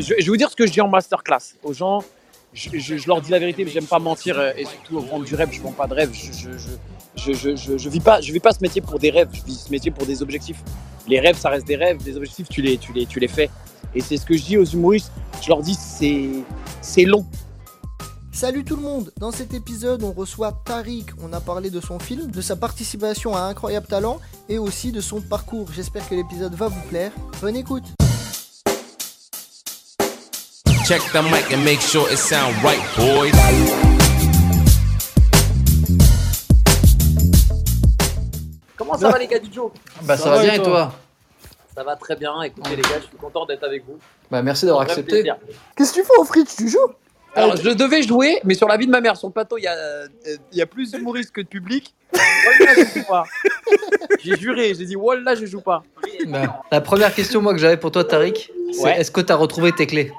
je, vais vous dire ce que je dis en masterclass aux gens. Je, leur dis la vérité, mais j'aime pas mentir euh, et surtout vendre du rêve. Je vends pas de rêve. Je- je vis pas, je vis pas ce métier pour des rêves. Je vis ce métier pour des objectifs. Les rêves, ça reste des rêves. Les objectifs, tu les, tu les, tu les fais. Et c'est ce que je dis aux humoristes. Je leur dis, c'est, c'est long. Salut tout le monde Dans cet épisode, on reçoit Tariq. On a parlé de son film, de sa participation à Incroyable Talent et aussi de son parcours. J'espère que l'épisode va vous plaire. Bonne écoute Check the mic and make sure it sound right, boys. Comment ça va les gars du Joe? Bah ça, va bien et toi? Ça va très bien. Écoutez les gars, je suis content d'être avec vous. Bah merci d'avoir accepté. Qu'est-ce que tu fais au fridge Tu joues? Alors, je devais jouer, mais sur la vie de ma mère, sur le plateau, il y a, euh, il y a plus d'humoristes que de public. Wallah, je joue pas. J'ai juré, j'ai dit Wallah, je joue pas. Bah, la première question moi que j'avais pour toi Tariq, c'est Ouais. est-ce que tu as retrouvé tes clés?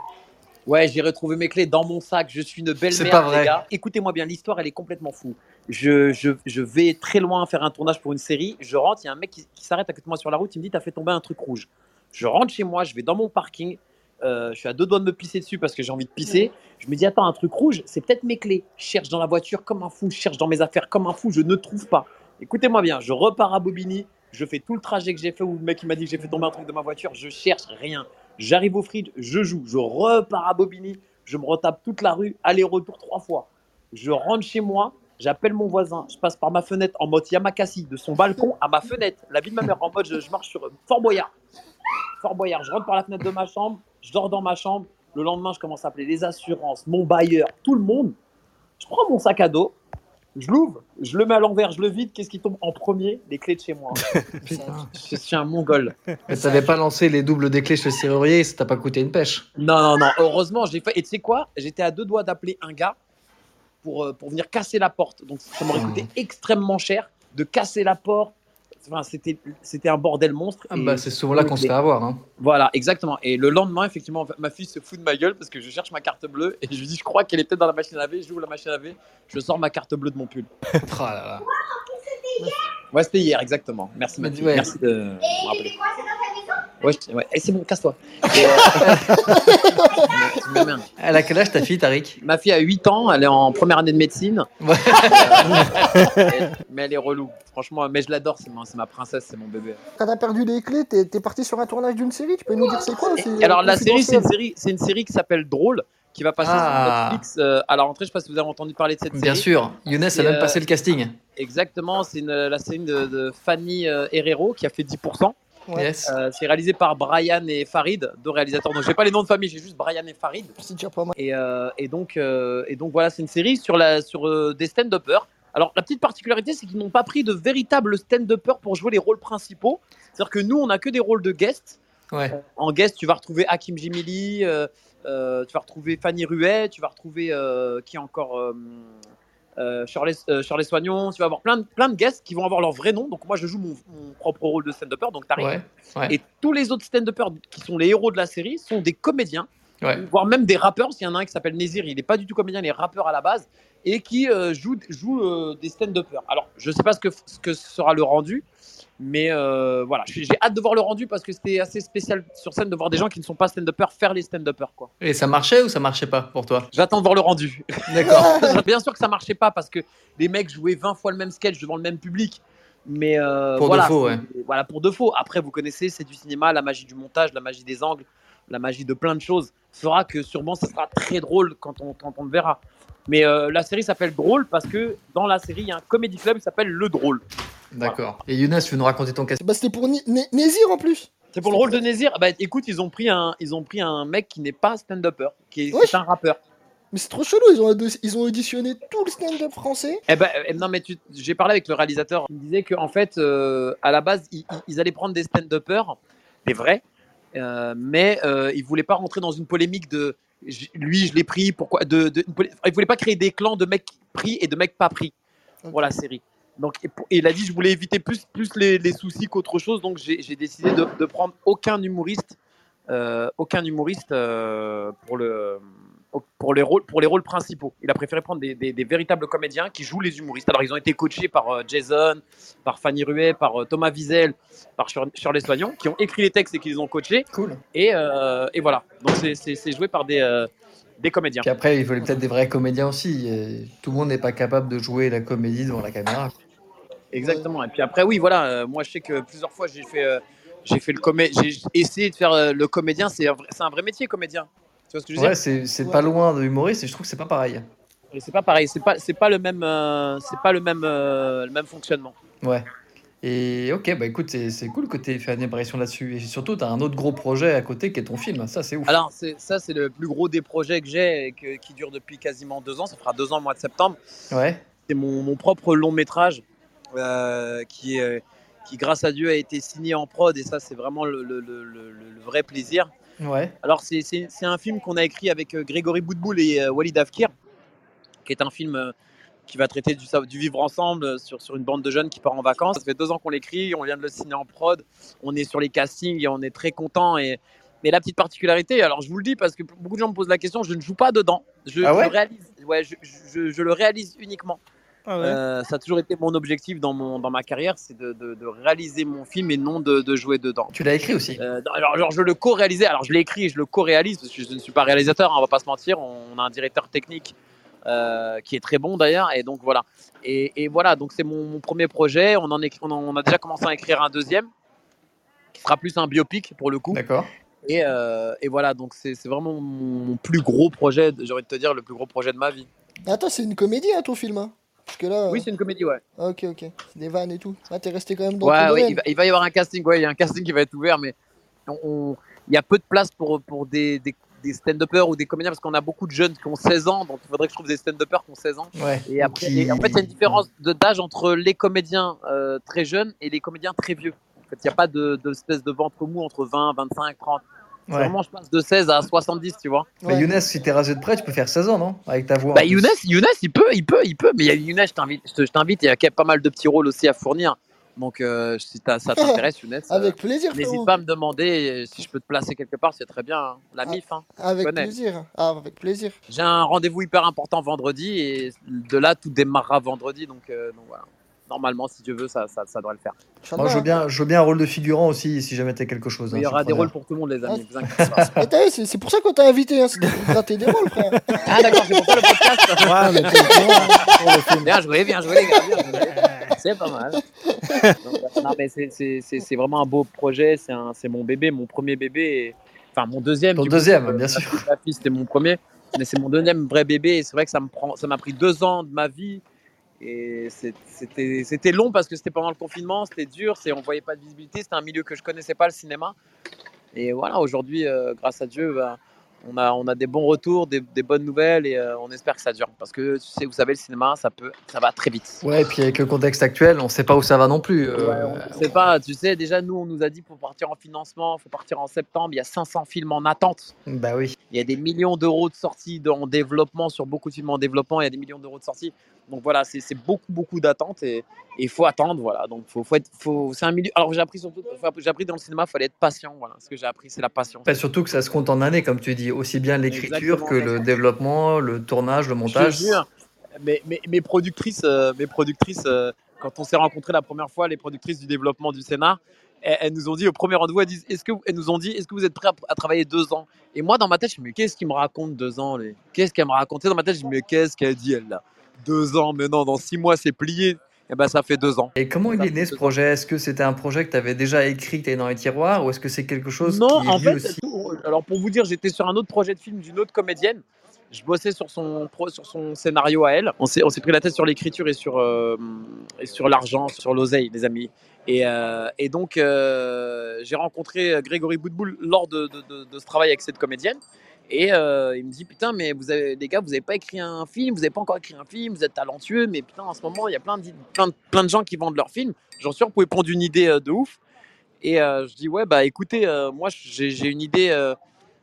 Ouais, j'ai retrouvé mes clés dans mon sac. Je suis une belle C'est mère, pas vrai. les gars. Écoutez-moi bien, l'histoire, elle est complètement fou. Je, je, je vais très loin faire un tournage pour une série. Je rentre, il y a un mec qui, qui s'arrête à côté de moi sur la route. Il me dit T'as fait tomber un truc rouge. Je rentre chez moi, je vais dans mon parking. euh, je suis à deux doigts de me pisser dessus parce que j'ai envie de pisser. Je me dis Attends, un truc rouge, c'est peut-être mes clés. Je cherche dans la voiture comme un fou. Je cherche dans mes affaires comme un fou. Je ne trouve pas. Écoutez-moi bien, je repars à Bobigny. Je fais tout le trajet que j'ai fait où le mec m'a dit que j'ai fait tomber un truc de ma voiture. Je cherche rien. J'arrive au fridge, je joue. Je repars à Bobigny. Je me retape toute la rue, aller-retour trois fois. Je rentre chez moi, j'appelle mon voisin, je passe par ma fenêtre en mode Yamakasi, de son balcon à ma fenêtre, la vie de ma mère, en mode je, je marche sur euh, Fort Boyard. Fort Boyard, je rentre par la fenêtre de ma chambre, je dors dans ma chambre. Le lendemain, je commence à appeler les assurances, mon bailleur, tout le monde. Je prends mon sac à dos, je l'ouvre, je le mets à l'envers, je le vide. Qu'est-ce qui tombe en premier Les clés de chez moi. Putain. Je suis un mongol. Mais t'avais pas lancé les doubles des clés chez le serrurier, ça t'a pas coûté une pêche. Non, non, non. Heureusement, j'ai fait. Et tu sais quoi? J'étais à deux doigts d'appeler un gars pour, euh, pour venir casser la porte. Donc, ça m'aurait coûté extrêmement cher de casser la porte. Enfin, c'était, c'était un bordel monstre. Ah Et bah c'est souvent là qu'on se fait avoir. Hein. Voilà, exactement. Et le lendemain, effectivement, ma fille se fout de ma gueule parce que je cherche ma carte bleue et je lui dis, je crois qu'elle est peut-être dans la machine à laver. J'ouvre la machine à laver, je sors ma carte bleue de mon pull. Là là. Ouais, c'était hier, exactement. Merci, Mais Mathieu. ouais. Merci de me rappeler. Ouais, je- ouais. Et c'est bon, casse-toi. Et, euh. Elle a quel âge ta fille Tariq? Ma fille a 8 ans, elle est en première année de médecine. Ouais. Euh, mais elle est relou. Franchement, mais je l'adore, c'est ma, princesse, c'est mon bébé. Quand t'as perdu les clés, t'es parti sur un tournage d'une série Tu peux nous dire c'est quoi alors la série, c'est une série, c'est une série qui s'appelle Drôle, qui va passer Ah. sur Netflix euh, à la rentrée. Je sais pas si vous avez entendu parler de cette série. Bien sûr, Younes a même euh, passé le casting. Exactement, c'est la série de, de Fanny euh, Herrero qui a fait 10%. Ouais. Yes. Euh, c'est réalisé par Brian et Farid, deux réalisateurs. Donc j'ai pas les noms de famille, j'ai juste Brian et Farid. C'est déjà pas mal. Et, euh, et donc, euh, et donc voilà, c'est une série sur, la, sur euh, des stand-uppers. Alors la petite particularité, c'est qu'ils n'ont pas pris de véritables stand-uppers pour jouer les rôles principaux. C'est-à-dire que nous, on n'a que des rôles de guest. Ouais. En guest, tu vas retrouver Hakim Jimili, euh, euh, tu vas retrouver Fanny Ruet, tu vas retrouver euh, qui encore euh, euh, Shirley, euh, Soignon. Tu vas avoir plein de, plein de guests qui vont avoir leur vrai nom. Donc moi, je joue mon, mon propre rôle de stand-upper. Donc. Ouais. Ouais. Et tous les autres stand-uppers qui sont les héros de la série sont des comédiens, Ouais. voire même des rappeurs. Qu'il y en a un qui s'appelle Nézir, il n'est pas du tout comédien, il est rappeur à la base, et qui euh, joue, joue des stand-uppers. Alors, je ne sais pas ce que, ce que sera le rendu, mais euh, voilà, j'ai hâte de voir le rendu parce que c'était assez spécial sur scène de voir des gens qui ne sont pas stand-uppers faire les stand-uppers. quoi. Et ça marchait ou ça marchait pas pour toi? J'attends de voir le rendu. D'accord. Bien sûr que ça marchait pas parce que les mecs jouaient 20 fois le même sketch devant le même public. Mais euh, Pour de voilà, faux, ouais. Voilà, pour de faux. Après, vous connaissez, c'est du cinéma, la magie du montage, la magie des angles, la magie de plein de choses fera que sûrement ça sera très drôle quand on, quand on le verra. Mais euh, la série s'appelle Drôle parce que dans la série, il y a un comédie club qui s'appelle Le Drôle. D'accord. Et Younes, tu veux nous raconter ton casting Bah c'était pour Né- Nézir en plus. C'est pour le rôle de Nézir. Bah écoute, ils ont pris un, ils ont pris un mec qui n'est pas stand-upper, qui est, c'est un rappeur. Mais c'est trop chelou, ils ont, ils ont auditionné tout le stand-up français. Eh ben, euh, non, mais j'ai parlé avec le réalisateur. Il me disait qu'en fait, euh, à la base, ils, allaient prendre des stand-uppers, des vrais, euh, mais euh, ils voulaient pas rentrer dans une polémique de lui, je l'ai pris, pourquoi de, de- Ils voulaient pas créer des clans de mecs pris et de mecs pas pris pour la série. Donc, et, pour- et il a dit, je voulais éviter plus, plus les, les soucis qu'autre chose, donc j'ai décidé de, de prendre aucun humoriste, euh, aucun humoriste euh, pour le pour les rôles, pour les rôles principaux. Il a préféré prendre des, des- des véritables comédiens qui jouent les humoristes. Alors, ils ont été coachés par euh, Jason, par Fanny Ruet, par Thomas Wiesel, par Shir- Shirley Soignon, qui ont écrit les textes et qui les ont coachés. Cool. Et, et voilà. Donc, c'est- joué par des, des comédiens. Puis après, il fallait peut-être des vrais comédiens aussi. tout le monde n'est pas capable de jouer la comédie devant la caméra. Exactement. Et puis après, oui, voilà. euh, moi, je sais que plusieurs fois, j'ai fait, euh, j'ai fait le comé j'ai essayé de faire euh, le comédien. C'est un, vrai- c'est un vrai métier, comédien. Tu vois ce que je veux Ouais, dire c'est Ouais. pas loin de humoriste et je trouve que c'est pas pareil. C'est pas pareil. C'est pas, pas le même, euh, c'est pas le même, euh, le même fonctionnement. Ouais. Et ok, bah écoute, c'est cool que tu aies fait une impression là-dessus. Et surtout, tu as un autre gros projet à côté qui est ton film. Ça, c'est ouf. Alors, ça, c'est le plus gros des projets que j'ai et qui dure depuis quasiment deux ans. Ça fera deux ans au mois de septembre. Ouais. C'est mon, mon propre long métrage qui, est, euh, qui, grâce à Dieu, a été signé en prod. Et ça, c'est vraiment le, le- le- le- le vrai plaisir. Ouais. Alors, c'est, un film qu'on a écrit avec euh, Grégory Boudboul et euh, Walid Afkir, qui est un film euh, qui va traiter du, vivre ensemble euh, sur, sur une bande de jeunes qui part en vacances. Ça fait deux ans qu'on l'écrit, on vient de le signer en prod, on est sur les castings et on est très content. Et, mais la petite particularité, alors je vous le dis parce que beaucoup de gens me posent la question, je ne joue pas dedans. Je, Ah ouais? je réalise, ouais, je, je- je le réalise uniquement. Ah ouais. Euh, ça a toujours été mon objectif dans, mon, dans ma carrière, c'est de, de- de réaliser mon film et non de, de jouer dedans. Tu l'as écrit aussi. Euh, alors, alors, je le co-réalisais, alors je l'ai écrit et je le co-réalise parce que je ne suis pas réalisateur, hein, on va pas se mentir, on a un directeur technique euh, qui est très bon d'ailleurs, et donc voilà. Et, et voilà, donc c'est mon, mon premier projet, on, en écrit- on, en- on a déjà commencé à écrire un deuxième, qui sera plus un biopic pour le coup. D'accord. Et, euh, et voilà, donc c'est vraiment mon, mon plus gros projet, j'ai envie de te dire, le plus gros projet de ma vie. Attends, c'est une comédie, hein, ton film hein Parce que là. Oui, c'est une comédie, ouais. ah, ok, ok. C'est des vannes et tout. Là, t'es resté quand même dans Ouais, ton domaine. il va, il va y avoir un casting, ouais, il y a un casting qui va être ouvert, mais on- on- il y a peu de place pour, pour des, des, des stand-uppers ou des comédiens parce qu'on a beaucoup de jeunes qui ont 16 ans, donc il faudrait que je trouve des stand-uppers qui ont 16 ans. Ouais. Et, après, Qui- et en fait, il y a une différence de- d'âge entre les comédiens euh, très jeunes et les comédiens très vieux. En fait, il n'y a pas de, de espèce de ventre mou entre 20, 25, 30. Ouais. Vraiment, je passe de 16 à 70, tu vois. Ouais. Younes, si t'es rasé de près, tu peux faire 16 ans, non? Avec ta voix. Bah. Younes, Younes, il peut, il peut, il peut. Mais il y a Younes, je t'invite. Il y a quand même pas mal de petits rôles aussi à fournir. Donc, euh, si ça t'intéresse, Younes, euh, Avec plaisir, n'hésite pas à me demander euh, si je peux te placer quelque part. C'est très bien. hein. La Ah. MIF. hein. Avec plaisir. Ah, avec plaisir. J'ai un rendez-vous hyper important vendredi et de là, tout démarrera vendredi. Donc, euh, donc voilà. Normalement, si Dieu veut, ça, ça, ça devrait le faire. Moi, je veux bien, je veux bien un rôle de figurant aussi, si jamais t'as quelque chose. Mais hein, il y aura des rôles pour tout le monde, les amis. Ah. c'est pour ça qu'on t'a invité, hein, c'est pour gratter des rôles, frère. Ah, d'accord, c'est pour ça le podcast. Ouais, mais hein. Bien joué, bien joué, les gars. C'est pas mal. Donc, non, mais c'est- c'est c'est- c'est vraiment un beau projet. C'est un- c'est mon bébé, mon premier bébé. et- Enfin, mon deuxième. Ton coup, deuxième, euh, bien sûr. Ma fille, c'était mon premier. Mais c'est mon deuxième vrai bébé. Et c'est vrai que ça me prend, ça m'a pris deux ans de ma vie. Et c'était long parce que c'était pendant le confinement, c'était dur, on voyait pas de visibilité, c'était un milieu que je connaissais pas, le cinéma. Et voilà, aujourd'hui, euh, grâce à Dieu, bah, on, a, on a des bons retours, des, des bonnes nouvelles et euh, on espère que ça dure. Parce que tu sais, vous savez, le cinéma, ça, peut, ça va très vite. Ouais, et puis avec le contexte actuel, on sait pas où ça va non plus. euh, Ouais, on sait pas, tu sais, déjà, nous, on nous a dit pour partir en financement, il faut partir en septembre, il y a 500 films en attente. Bah oui. Il y a des millions d'euros de sorties en développement, sur beaucoup de films en développement, il y a des millions d'euros de sorties. Donc voilà, c'est beaucoup, beaucoup d'attentes et il faut attendre. Voilà, donc faut, faut c'est un milieu. Alors j'ai appris surtout, j'ai appris dans le cinéma, il fallait être patient. Voilà, ce que j'ai appris, c'est la patience. Bah, surtout que ça se compte en années, comme tu dis, aussi bien l'écriture que le développement, le tournage, le Je montage. jure, mes, mes, mes productrices, euh, mes productrices euh, quand on s'est rencontrés la première fois, les productrices du développement du scénar, elles, elles nous ont dit au premier rendez-vous, elles, disent, est-ce que, elles nous ont dit, est-ce que vous êtes prêts à, à travailler deux ans? Et moi, dans ma tête, je me dis, mais qu'est-ce qu'ils me racontent deux ans les... Qu'est-ce qu'elle me racontait Dans ma tête, je me dis, mais qu'est-ce qu'elle dit, elle, là? Deux ans, mais non, dans six mois, c'est plié. Et ben, ça fait deux ans. Et comment il est né ce projet? Est-ce que c'était un projet que tu avais déjà écrit, que tu dans les tiroirs, ou est-ce que c'est quelque chose Non, qui est en fait, aussi? alors pour vous dire, j'étais sur un autre projet de film d'une autre comédienne. Je bossais sur son, sur son scénario à elle. On s'est, pris la tête sur l'écriture et sur, euh, et sur l'argent, sur l'oseille, les amis. Et, euh, et donc, euh, j'ai rencontré Grégory Boudboul lors de, de- de- de ce travail avec cette comédienne. Et euh, il me dit Putain, mais vous avez, les gars, vous n'avez pas écrit un film, vous n'avez pas encore écrit un film, vous êtes talentueux, mais putain, en ce moment, il y a plein de, plein, de, plein de gens qui vendent leurs films. J'en suis sûr, vous pouvez prendre une idée euh, de ouf. Et euh, je dis Ouais, bah écoutez, moi, j'ai une idée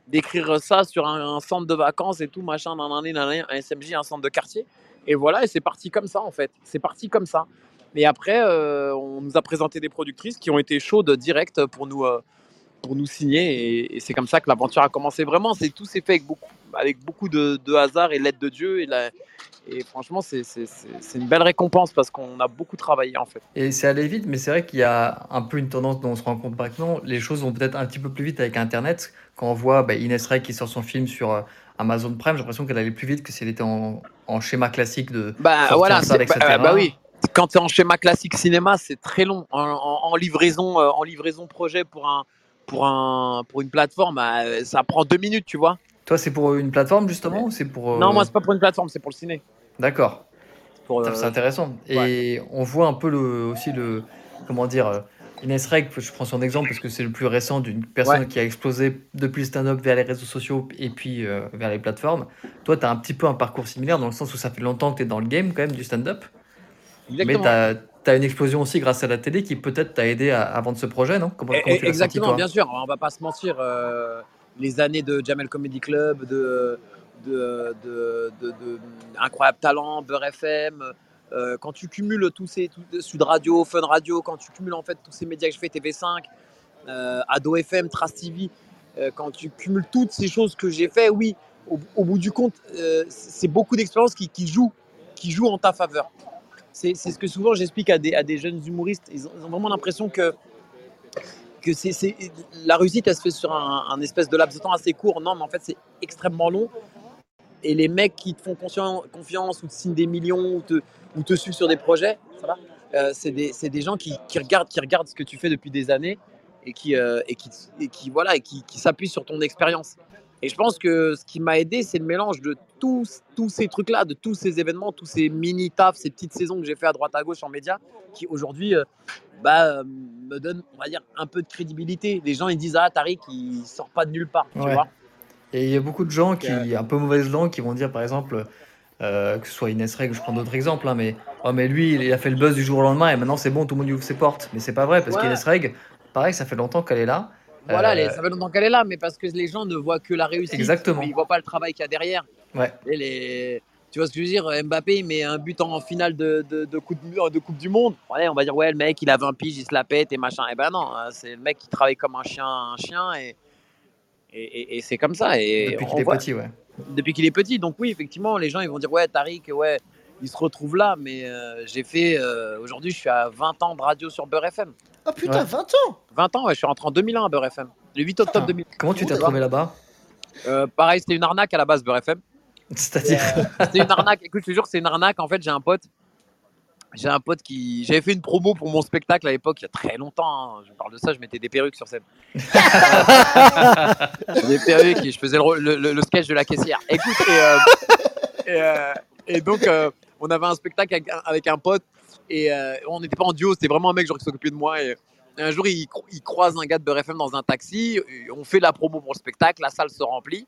d'écrire ça sur un, centre de vacances et tout, machin, nan, un SMJ, un centre de quartier. Et voilà, et c'est parti comme ça, en fait. C'est parti comme ça. Et après, on nous a présenté des productrices qui ont été chaudes direct pour nous, pour nous signer. Et, et c'est comme ça que l'aventure a commencé. Vraiment, c'est tout s'est fait avec beaucoup, avec beaucoup de, de hasard et l'aide de Dieu. Et, la- et franchement, c'est une belle récompense parce qu'on a beaucoup travaillé en fait. Et c'est allé vite, mais c'est vrai qu'il y a un peu une tendance dont on se rend compte maintenant. Les choses vont peut-être un petit peu plus vite avec Internet. Quand on voit bah, Ines Rae qui sort son film sur euh, Amazon Prime, j'ai l'impression qu'elle allait plus vite que si elle était en, en schéma classique de Bah voilà, salle, c'est- bah, etc. bah oui. Quand tu es en schéma classique cinéma, c'est très long. En, en- en livraison, euh, en livraison projet pour un pour un pour une plateforme, euh, ça prend deux minutes, tu vois. Toi, c'est pour une plateforme justement ou c'est pour. euh, Non, moi c'est pas pour une plateforme, c'est pour le ciné. D'accord. Putain, euh, C'est intéressant. Et on voit un peu le, aussi le. Comment dire euh, Ines Reg, je prends son exemple parce que c'est le plus récent d'une personne Ouais. qui a explosé depuis le stand-up vers les réseaux sociaux et puis euh, vers les plateformes. Toi, tu as un petit peu un parcours similaire dans le sens où ça fait longtemps que tu es dans le game quand même du stand-up. Mais exactement. Tu as, une explosion aussi grâce à la télé qui peut-être t'a aidé à, à vendre ce projet, non? Comment, Eh, comment tu l'as senti, Exactement, bien sûr. On va pas se mentir. euh, les années de Jamel Comedy Club, de, de, de, de- de Incroyable Talent, Beurre FM. euh, quand tu cumules tous ces tout- Sud Radio, Fun Radio, quand tu cumules en fait tous ces médias que je fais, TV5, euh, Ado FM, Trace TV, euh, quand tu cumules toutes ces choses que j'ai fait, oui, au, au bout du compte, c'est beaucoup d'expériences qui, qui jouent, qui jouent en ta faveur. C'est ce que souvent j'explique à des, jeunes humoristes. Ils ont, vraiment l'impression que que c'est, la réussite, elle se fait sur un, espèce de laps de temps assez court. Non, mais en fait, c'est extrêmement long. Et les mecs qui te font confiance ou te signent des millions ou te, te suivent sur des projets, ça va Euh, c'est, des, gens qui, regardent, ce que tu fais depuis des années et qui, euh, s'appuient sur ton expérience. Et je pense que ce qui m'a aidé, c'est le mélange de tous, tous ces trucs-là, de tous ces événements, tous ces mini-tafs, ces petites saisons que j'ai fait à droite à gauche en médias, qui aujourd'hui euh, bah, euh, me donnent, on va dire, un peu de crédibilité. Les gens, ils disent Ah, Tariq, il sort pas de nulle part. Tu Ouais. vois Et il y a beaucoup de gens qui, Euh, un peu mauvaises langues, qui vont dire par exemple, euh, que ce soit Ines Reg, je prends d'autres exemples, hein, mais, oh, mais lui, il a fait le buzz du jour au lendemain et maintenant c'est bon, tout le monde lui ouvre ses portes. Mais c'est pas vrai, parce Ouais. qu'Ines Reg, pareil, ça fait longtemps qu'elle est là. Voilà, Euh, les- ça fait longtemps qu'elle est là, mais parce que les gens ne voient que la réussite. Exactement. Ils voient pas le travail qu'il y a derrière. Ouais. Et les... Tu vois ce que je veux dire Mbappé, il met un but en finale de, de, de coupe, de, Coupe du Monde. Ouais, on va dire, ouais, le mec, il a 20 piges, il se la pète et machin. Eh ben non, hein, c'est le mec qui travaille comme un chien, un chien et, et, et- et c'est comme ça. Et Depuis qu'il est voit- petit, ouais. depuis qu'il est petit. Donc oui, effectivement, les gens ils vont dire ouais, Tariq, ouais, il se retrouve là. Mais euh, j'ai fait euh, aujourd'hui, je suis à 20 ans de radio sur Beurre FM. Ah putain, Ouais. 20 ans 20 ans, ouais, je suis rentré en 2001 à Beurre FM. Le 8 octobre Ah. 2000. Comment tu t'es Ouais. trouvé là-bas? Euh, pareil, c'était une arnaque à la base Beurre FM. C'est-à-dire C'était une arnaque. Écoute, je te jure, c'est une arnaque. En fait, j'ai un pote. J'ai un pote qui. J'avais fait une promo pour mon spectacle à l'époque, il y a très longtemps. hein. Je parle de ça, je mettais des perruques sur scène. des perruques et je faisais le, rôle- le- le- le sketch de la caissière. Écoute, et, euh, et, euh, et donc, euh, on avait un spectacle avec, un- pote et euh, on n'était pas en duo, c'était vraiment un mec genre, qui s'occupait de moi. Un jour, il, cro- il croise un gars de Beurre FM dans un taxi. on fait la promo pour le spectacle, la salle se remplit.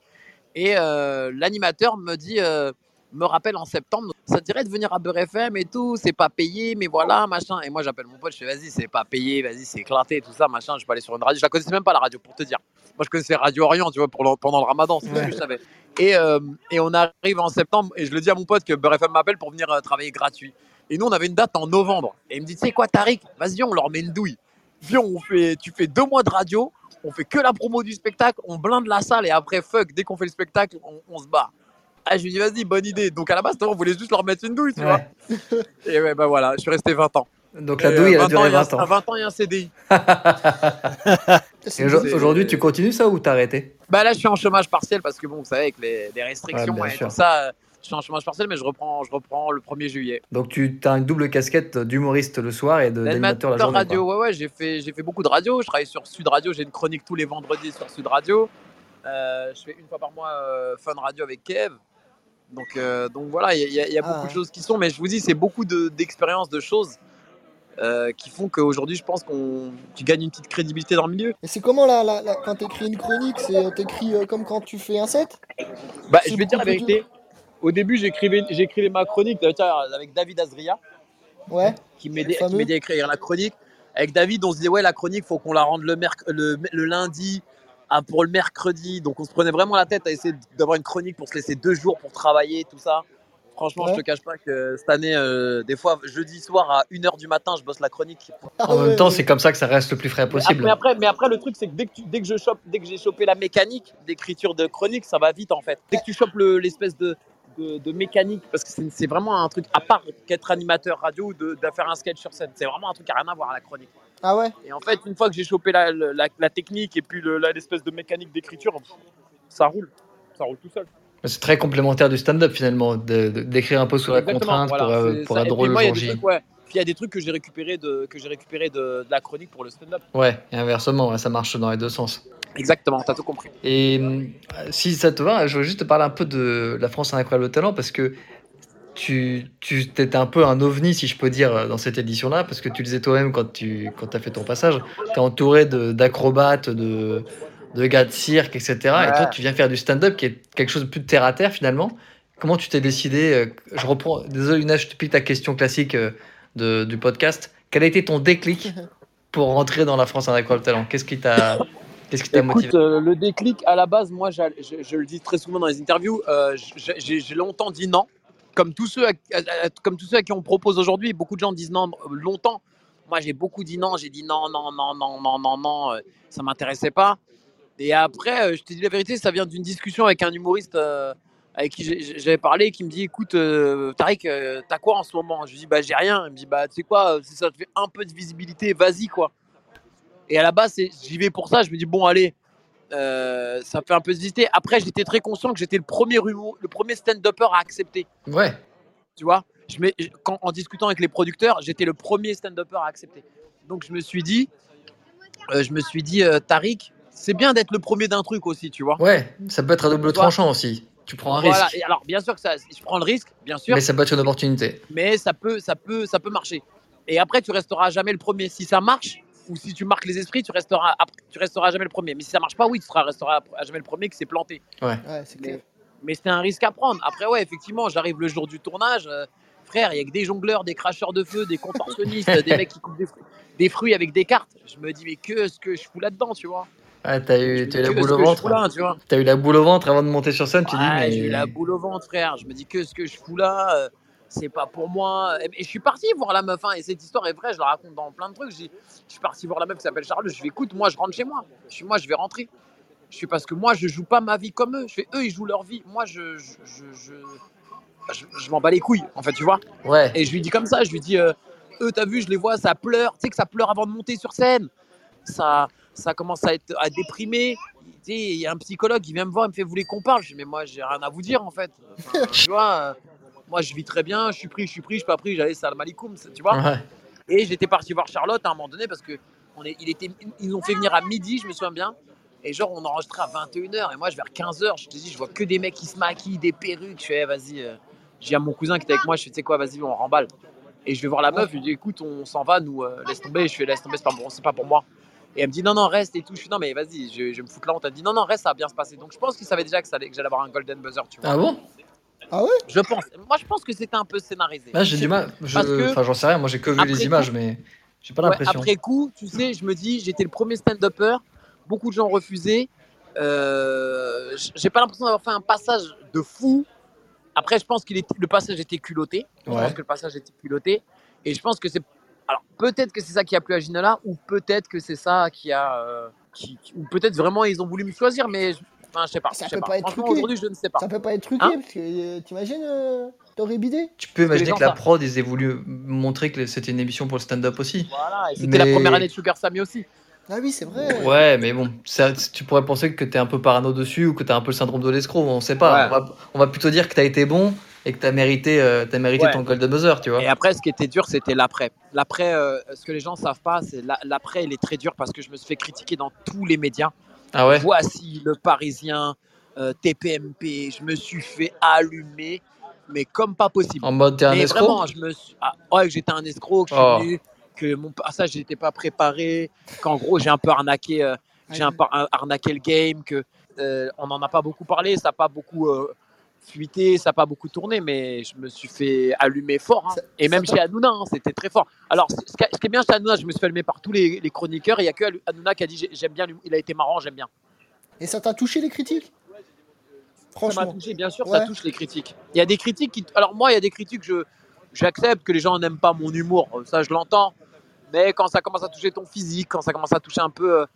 Et euh, l'animateur me dit, euh, me rappelle en septembre, ça dirait de venir à Beurre FM et tout, c'est pas payé, mais voilà, machin. Et moi, j'appelle mon pote, je fais, vas-y, c'est pas payé, vas-y, c'est éclaté, tout ça, machin. Je peux aller sur une radio. Je la connaissais même pas, la radio, pour te dire. Moi, je connaissais Radio Orient, tu vois, pour le- pendant le ramadan, c'est ce que je savais. Et, euh, et on arrive en septembre, et je le dis à mon pote que Beurre FM m'appelle pour venir euh, travailler gratuit. Et nous, on avait une date en novembre. Et il me dit, tu sais quoi, Tariq, vas-y, on leur met une douille. Viens, on fait, tu fais deux mois de radio, on fait que la promo du spectacle, on blinde la salle et après, fuck, dès qu'on fait le spectacle, on, on se bat. Ah, je lui dis, vas-y, bonne idée. Donc à la base, on voulait juste leur mettre une douille, tu Ouais. vois. Et ouais, bah voilà, je suis resté 20 ans. Donc la Et, douille, elle euh, a duré il y a- 20 À ans. 20 ans, il y a un CDI. Aujourd'hui, tu continues ça ou t'as arrêté? Bah là, je suis en chômage partiel parce que bon, vous savez, avec les, les restrictions Ouais, et sûr. tout ça, euh, je suis en chômage partiel, mais je reprends, je reprends le 1er juillet. Donc tu as une double casquette d'humoriste le soir et de- d'animateur la journée. radio, quoi. ouais, ouais, j'ai fait, j'ai fait beaucoup de radio. Je travaille sur Sud Radio, j'ai une chronique tous les vendredis sur Sud Radio. Euh, je fais une fois par mois euh, Fun Radio avec Kev. Donc, euh, donc voilà, il y, a- y Ah. beaucoup de choses qui sont, mais je vous dis, c'est beaucoup de- d'expériences, de, choses euh, qui font qu'aujourd'hui, je pense qu'on tu gagnes une petite crédibilité dans le milieu. Et c'est comment là, là, là, quand t'écris une chronique C'est euh, t'écris euh, comme quand tu fais un set? Bah, je vais te dire la vérité. Au début, j'écrivais, ma chronique avec David Azria. Ouais. qui m'aidait fameux. qui m'aidait à écrire la chronique. Avec David, on se disait, ouais, la chronique, faut qu'on la rende le, merc- le, le lundi ah, pour le mercredi. Donc, on se prenait vraiment la tête à essayer d'avoir une chronique pour se laisser deux jours pour travailler, tout ça. Franchement, Ouais. je te cache pas que cette année, euh, des fois, jeudi soir à 1h du matin, je bosse la chronique. Ah En même temps, c'est comme ça que ça reste le plus frais Mais possible. après, après- mais après, le truc, c'est que dès que, tu- dès que je chope, dès que j'ai chopé la mécanique d'écriture de chronique, ça va vite en fait. Dès que tu chopes le- l'espèce de, de, de mécanique, parce que c'est c'est vraiment un truc à part qu'être animateur radio ou de, de faire un sketch sur scène. C'est vraiment un truc à rien à voir à la chronique. Ah ouais Et en fait, une fois que j'ai chopé la, la, la technique et puis le- la- l'espèce de mécanique d'écriture, ça roule. Ça roule tout seul. C'est très complémentaire du stand-up finalement, d'écrire un peu sous la contrainte voilà, pour, euh, Et puis drôle moi. Puis il y a des trucs que j'ai récupéré de que j'ai récupéré de, de la chronique pour le stand-up. Ouais, et inversement, ouais, ça marche dans les deux sens. Exactement, t'as tout compris. Et hum, si ça te va, je veux juste te parler un peu de La France a un incroyable talent parce que tu, tu étais un peu un ovni, si je peux dire, dans cette édition-là, parce que tu le disais toi-même quand tu quand as fait ton passage, tu es entouré d'acrobates, de, de gars de cirque, etc. Et toi, tu viens faire du stand-up qui est quelque chose de plus de terre à terre finalement. Comment tu t'es décidé euh, Je reprends, désolé Luna, je te pique ta question classique euh, de- du podcast. Quel a été ton déclic pour rentrer dans La France incroyable talent? Qu'est-ce qui t'a qu'est-ce qui t'a motivé? euh, le déclic, à la base, moi, je, je le dis très souvent dans les interviews, euh, j'ai longtemps dit non. Comme tous, ceux à, comme tous ceux à qui on propose aujourd'hui, beaucoup de gens disent non euh, longtemps. Moi, j'ai beaucoup dit non. J'ai dit non, non, non, non, non, non, non. euh, ça m'intéressait pas. Et après, euh, je te dis la vérité, ça vient d'une discussion avec un humoriste euh, avec qui j'avais parlé, qui me dit écoute, euh, Tariq, euh, t'as quoi en ce moment? Je lui dis bah j'ai rien. Il me dit bah tu sais quoi, si ça te fait un peu de visibilité, vas-y quoi. Et à la base, j'y vais pour ça. Je me dis bon allez, euh, ça fait un peu de visiter. Après, j'étais très conscient que j'étais le premier le premier stand-upper à accepter. Ouais, Tu vois, je mets, quand, en discutant avec les producteurs, j'étais le premier stand-upper à accepter. Donc je me suis dit, euh, je me suis dit, euh, Tariq, c'est bien d'être le premier d'un truc aussi, tu vois. ouais, ça peut être à double tranchant aussi. Tu prends un Voilà. risque, Et alors, bien sûr que ça, je prends le risque, bien sûr, mais ça peut être une opportunité. mais ça peut, ça peut, ça peut marcher. Et après, tu resteras jamais le premier. Si ça marche, ou si tu marques les esprits, tu resteras, après, tu resteras jamais le premier. Mais si ça marche pas, oui, tu seras, resteras à jamais le premier qui s'est planté. Ouais, c'est clair. Mais c'était un risque à prendre. Après, ouais, effectivement, j'arrive le jour du tournage. euh, frère, il y a que des jongleurs, des cracheurs de feu, des contorsionnistes, des mecs qui coupent des fruits, des fruits avec des cartes. Je me dis, mais que ce que je fous là-dedans, tu vois Ouais, t'as eu, eu la que boule au que ventre. là, tu vois T'as eu la boule au ventre avant de monter sur scène, tu dis, Ouais, mais. j'ai eu la boule au ventre, frère. Je me dis que ce que je fous là, euh, c'est pas pour moi. Et, je suis parti voir la meuf, hein, et cette histoire est vraie, je la raconte dans plein de trucs. Je suis parti voir la meuf qui s'appelle Charles. Je lui écoute, moi, je rentre chez moi. Je suis, moi, je vais rentrer. Je suis parce que moi, je joue pas ma vie comme eux. Je fais, eux, ils jouent leur vie. Moi, je, je, je, je, m'en bats les couilles, en fait, tu vois. Ouais, Et je lui dis comme ça, je lui dis, euh, eux, t'as vu, je les vois, ça pleure. Tu sais que ça pleure avant de monter sur scène. Ça, ça commence à être à déprimer. Il y a un psychologue qui vient me voir, il me fait, vous voulez qu'on parle? Je dis, mais moi, j'ai rien à vous dire, en fait. Enfin, tu vois, euh, moi, je vis très bien, je suis pris, je suis pris, je suis pas pris, j'allais salam alaikum, tu vois. ouais. Et j'étais parti voir Charlotte à un moment donné parce que on est, il était, ils nous ont fait venir à midi, je me souviens bien. Et genre, on enregistrait à 21h. Et moi, je vers 15h, je te dis, je vois que des mecs qui se maquillent, des perruques. Je fais, eh, vas-y. euh, J'ai à mon cousin qui était avec moi, je fais, tu sais quoi, vas-y, on remballe. Et je vais voir la meuf, je lui dis, écoute, on s'en va, nous, euh, laisse tomber. Je fais, laisse tomber, c'est pas, bon, pas pour moi. Et elle me dit, non, non, reste et tout. Je fais, non, mais vas-y, je, je me foutre là. On t'a dit, non, non, reste, ça va bien se passer. Donc, je pense qu'ils savaient déjà que, ça allait- que j'allais avoir un golden buzzer, tu vois. Ah bon? Ah ouais? Je pense. Moi, je pense que c'était un peu scénarisé. Là, j'ai du mal. je- Parce que- Enfin, j'en sais rien, moi j'ai que vu Après les coup- images, mais j'ai pas Ouais, l'impression. après coup, tu sais, je me dis, j'étais le premier stand-upper, beaucoup de gens refusaient. Euh, j'ai pas l'impression d'avoir fait un passage de fou. Après, je pense que le passage était culotté. Je Ouais. pense que le passage était culotté. Et je pense que c'est. Alors, peut-être que c'est ça qui a plu à Ginola, ou peut-être que c'est ça qui a. euh, qui, qui- ou peut-être vraiment ils ont voulu me choisir, mais. Je- Enfin, je sais pas. Ça je sais peut pas. pas être truqué. aujourd'hui, je ne sais pas. Ça peut pas être truqué, Hein parce que euh, t'imagines, euh, t'aurais bidé Tu peux imaginer que la prod, ils aient voulu montrer que c'était une émission pour le stand-up aussi. Voilà, et c'était Mais- la première année de Sugar Sammy aussi. Ah oui, c'est vrai. Ouais, mais bon, ça, tu pourrais penser que t'es un peu parano dessus ou que t'as un peu le syndrome de l'escroc, on sait pas. Ouais. On, va, on va plutôt dire que t'as été bon et que t'as mérité, euh, t'as mérité Ouais. ton golden buzzer, tu vois. Et après, ce qui était dur, c'était l'après. L'après, euh, ce que les gens savent pas, c'est la- l'après, il est très dur parce que je me suis fait critiquer dans tous les médias. Ah ouais? Voici le Parisien, euh, TPMP. Je me suis fait allumer, mais comme pas possible. En mode t'es un mais escroc? vraiment, je me suis. Ah, ouais, que j'étais un escroc, que je Oh. suis venu, que mon passage n'était pas préparé, qu'en gros, j'ai un peu arnaqué, euh, j'ai un peu ar- arnaqué le game, que euh, on n'en a pas beaucoup parlé, ça n'a pas beaucoup euh, fuité, ça n'a pas beaucoup tourné, mais je me suis fait allumer fort. hein. Ça- Et même ça chez Hanouna, hein, c'était très fort. Alors, ce qui est bien chez Hanouna, je me suis fait allumer par tous les, les chroniqueurs. Il n'y a que Hanouna qui a dit j'ai- j'aime bien, il a été marrant, j'aime bien. Et ça t'a touché les critiques? Franchement. m'a touché, bien sûr, Ouais. ça touche les critiques. Il y a des critiques qui. Alors, moi, il y a des critiques, je j'accepte que les gens n'aiment pas mon humour, euh, ça, je l'entends. Mais quand ça commence à toucher ton physique, quand ça commence à toucher un peu. euh,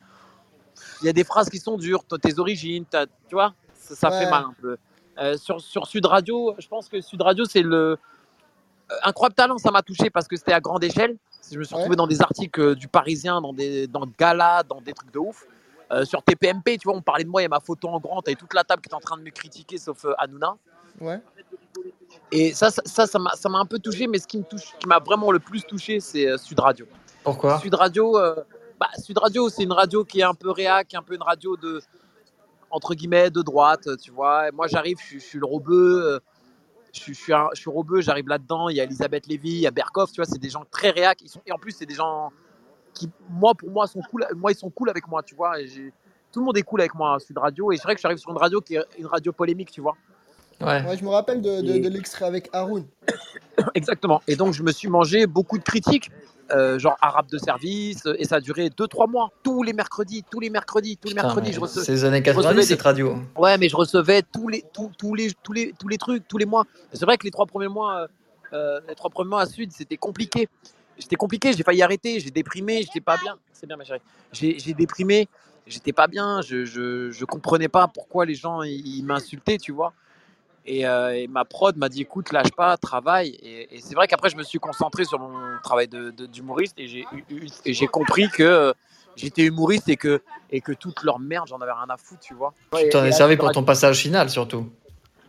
Il y a des phrases qui sont dures, tes origines, tu vois, ça, ça Ouais. fait mal un peu. Euh, sur, sur Sud Radio, je pense que Sud Radio, c'est le. euh, Incroyable talent, ça m'a touché parce que c'était à grande échelle. Je me suis Ouais. retrouvé dans des articles euh, du Parisien, dans des dans Gala, dans des trucs de ouf. Euh, sur TPMP, tu vois, on parlait de moi, il y a ma photo en grand, t'avais toute la table qui était en train de me critiquer, sauf euh, Hanouna. Ouais. Et ça, ça, m'a ça un peu touché, mais ce qui me touche, qui m'a vraiment le plus touché, c'est Sud Radio. Pourquoi? Sud Radio, bah, Sud Radio, c'est une radio qui est un peu réac, un peu une radio de entre guillemets de droite, tu vois. Et moi, j'arrive, je, suis- je suis le robeux, euh, je, suis- je suis un- je suis robeux, j'arrive là-dedans. Il y a Elisabeth Lévy, il y a Berkoff, tu vois, c'est des gens très réac. Ils sont, et en plus, c'est des gens qui, moi, pour moi, sont cool. Moi, ils sont cool avec moi, tu vois. Et j'ai- tout le monde est cool avec moi à Sud Radio. Et c'est vrai que j'arrive sur une radio qui est une radio polémique, tu vois. Ouais. Ouais, je me rappelle de, de- Et- de l'extrait avec Haroun. Exactement. Et donc, je me suis mangé beaucoup de critiques, euh, genre arabe de service, et ça a duré 2-3 mois. Tous les mercredis, tous les mercredis, tous les Putain, mercredis, je recevais. C'est les années recevais 90 des- cette radio. Ouais, mais je recevais tous les, tous, tous les, tous les, tous les trucs, tous les mois. C'est vrai que les trois premiers mois, euh, euh, les trois premiers mois à Sud, c'était compliqué. C'était compliqué, j'ai failli arrêter, j'ai déprimé, j'étais pas bien. C'est bien, ma chérie. J'ai j'ai déprimé, j'étais pas bien, je, je, je comprenais pas pourquoi les gens ils m'insultaient, tu vois. Et, euh, et ma prod m'a dit écoute, lâche pas, travaille. Et, et c'est vrai qu'après, je me suis concentré sur mon travail de- de- d'humoriste et j'ai compris que euh, j'étais humoriste et que, et que toute leur merde, j'en avais rien à foutre, tu vois. Tu t'en es servi pour ton passage final surtout.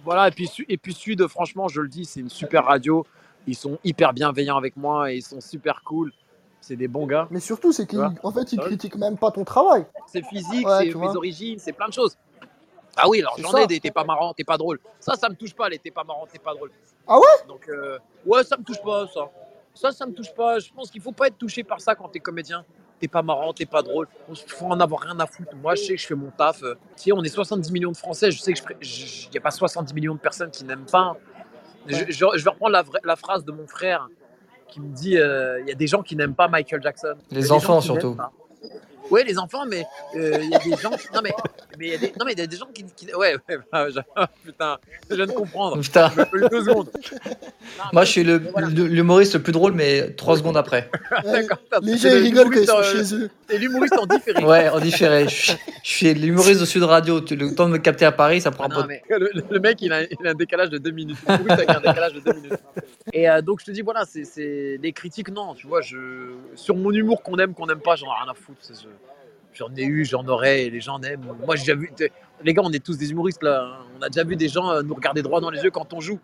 voilà, et puis, et puis Sud, franchement, je le dis, c'est une super radio. Ils sont hyper bienveillants avec moi et ils sont super cool. C'est des bons gars. Mais surtout, c'est qu'en fait, il Ouais. critique même pas ton travail. C'est physique, Ouais, c'est mes origines, c'est plein de choses. Ah oui, alors j'en ai des t'es pas marrant, t'es pas drôle. Ça, ça me touche pas, les t'es pas marrant, t'es pas drôle. Ah ouais? Donc, euh, ouais, ça me touche pas, ça. Ça, ça me touche pas. Je pense qu'il faut pas être touché par ça quand t'es comédien. T'es pas marrant, t'es pas drôle. Il faut en avoir rien à foutre. Moi, je sais que je fais mon taf. euh. Tu sais, on est 70 millions de Français. Je sais que il n'y a pas 70 millions de personnes qui n'aiment pas. Je, Ouais. je- je vais reprendre la, vraie- la phrase de mon frère qui me dit euh, il y a des gens qui n'aiment pas Michael Jackson. Les enfants, surtout. Oui, les enfants, mais euh, il y a des gens. Non, mais mais il y a des, non, mais il y a des gens qui. qui- ouais, ouais, bah, je- putain, je viens de comprendre. Putain. Fallu deux secondes. Non, Moi, mais- je suis le- mais voilà. le- l'humoriste le plus drôle, mais trois secondes après. Ouais, D'accord, les gens, ils rigolent quand ils sont chez eux. C'est l'humoriste en différé. Ouais, en différé. Je suis- je suis l'humoriste de Sud Radio. Le temps de me capter à Paris, ça prend Ah un non, peu. mais le, le mec, il a, il a un décalage de deux minutes. L'humoriste avec un décalage de deux minutes. Et euh, donc, je te dis, voilà, c'est- c'est des critiques, non, tu vois, je, sur mon humour qu'on aime, qu'on n'aime pas, j'en ai rien à foutre. je- J'en ai eu, j'en aurai, et les gens aiment. Moi, j'ai déjà vu. Les gars, on est tous des humoristes là. hein. On a déjà vu des gens euh, nous regarder droit dans les yeux quand on joue.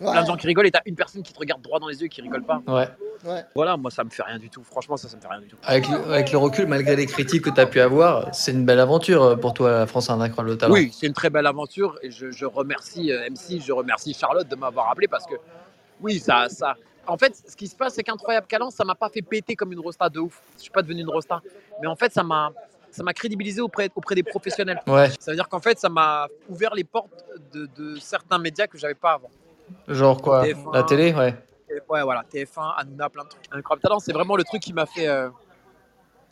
Ouais, Plein de gens qui rigolent et t'as une personne qui te regarde droit dans les yeux et qui rigole pas. Ouais. ouais. Voilà, moi, ça me fait rien du tout. Franchement, ça, ça me fait rien du tout. Avec le, avec le recul, malgré les critiques que tu as pu avoir, c'est une belle aventure euh, pour toi, la France a un incroyable talent. Oui, c'est une très belle aventure et je, je remercie euh, MC, je remercie Charlotte de m'avoir appelé parce que oui, ça, ça. En fait, ce qui se passe, c'est qu'Incroyable Talent, ça m'a pas fait péter comme une rosta de ouf. Je suis pas devenu une rosta, mais en fait, ça m'a, ça m'a crédibilisé auprès, auprès des professionnels. Ouais, Ça veut dire qu'en fait, ça m'a ouvert les portes de, de certains médias que j'avais pas avant. genre quoi? TF1. La télé, ouais. Et ouais, voilà, TF1, Hanouna, plein de trucs. Incroyable Talent, c'est vraiment le truc qui m'a fait. euh,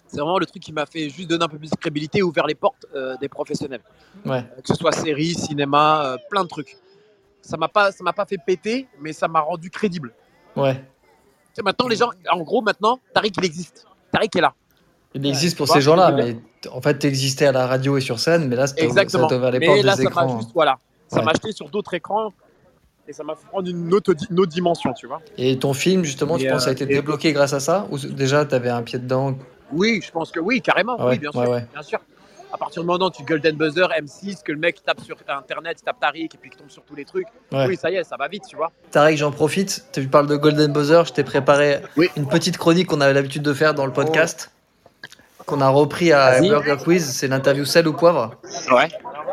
c'est vraiment le truc qui m'a fait juste donner un peu plus de crédibilité et ouvert les portes euh, des professionnels. Ouais. que ce soit série, cinéma, euh, plein de trucs. Ça m'a pas, ça m'a pas fait péter, mais ça m'a rendu crédible. Ouais. Tu sais, maintenant, les gens, en gros, maintenant, Tariq, il existe. Tariq est là. Il existe pour ces gens-là, mais en fait, tu existais à la radio et sur scène, mais là, ça t'a Exactement. t'a ouvert les mais portes là, des ça m'a juste, voilà, ça Ouais. m'a acheté sur d'autres écrans et ça m'a fait prendre une autre, une autre dimension, tu vois. Et ton film, justement, tu Et, penses, a euh, été et- débloqué grâce à ça Ou déjà, tu avais un pied dedans? Oui, je pense que oui, carrément, Ah ouais, oui, bien sûr, bien sûr. À partir du moment où tu Golden Buzzer, M6, que le mec tape sur Internet, il tape Tariq et puis qu'il tombe sur tous les trucs, oui, ça y est, ça va vite, tu vois. Tarek, j'en profite. Tu parles de Golden Buzzer. Je t'ai préparé Oui. une petite chronique qu'on avait l'habitude de faire dans le podcast, qu'on a repris à. Burger Quiz. C'est l'interview sel ou poivre. Ouais.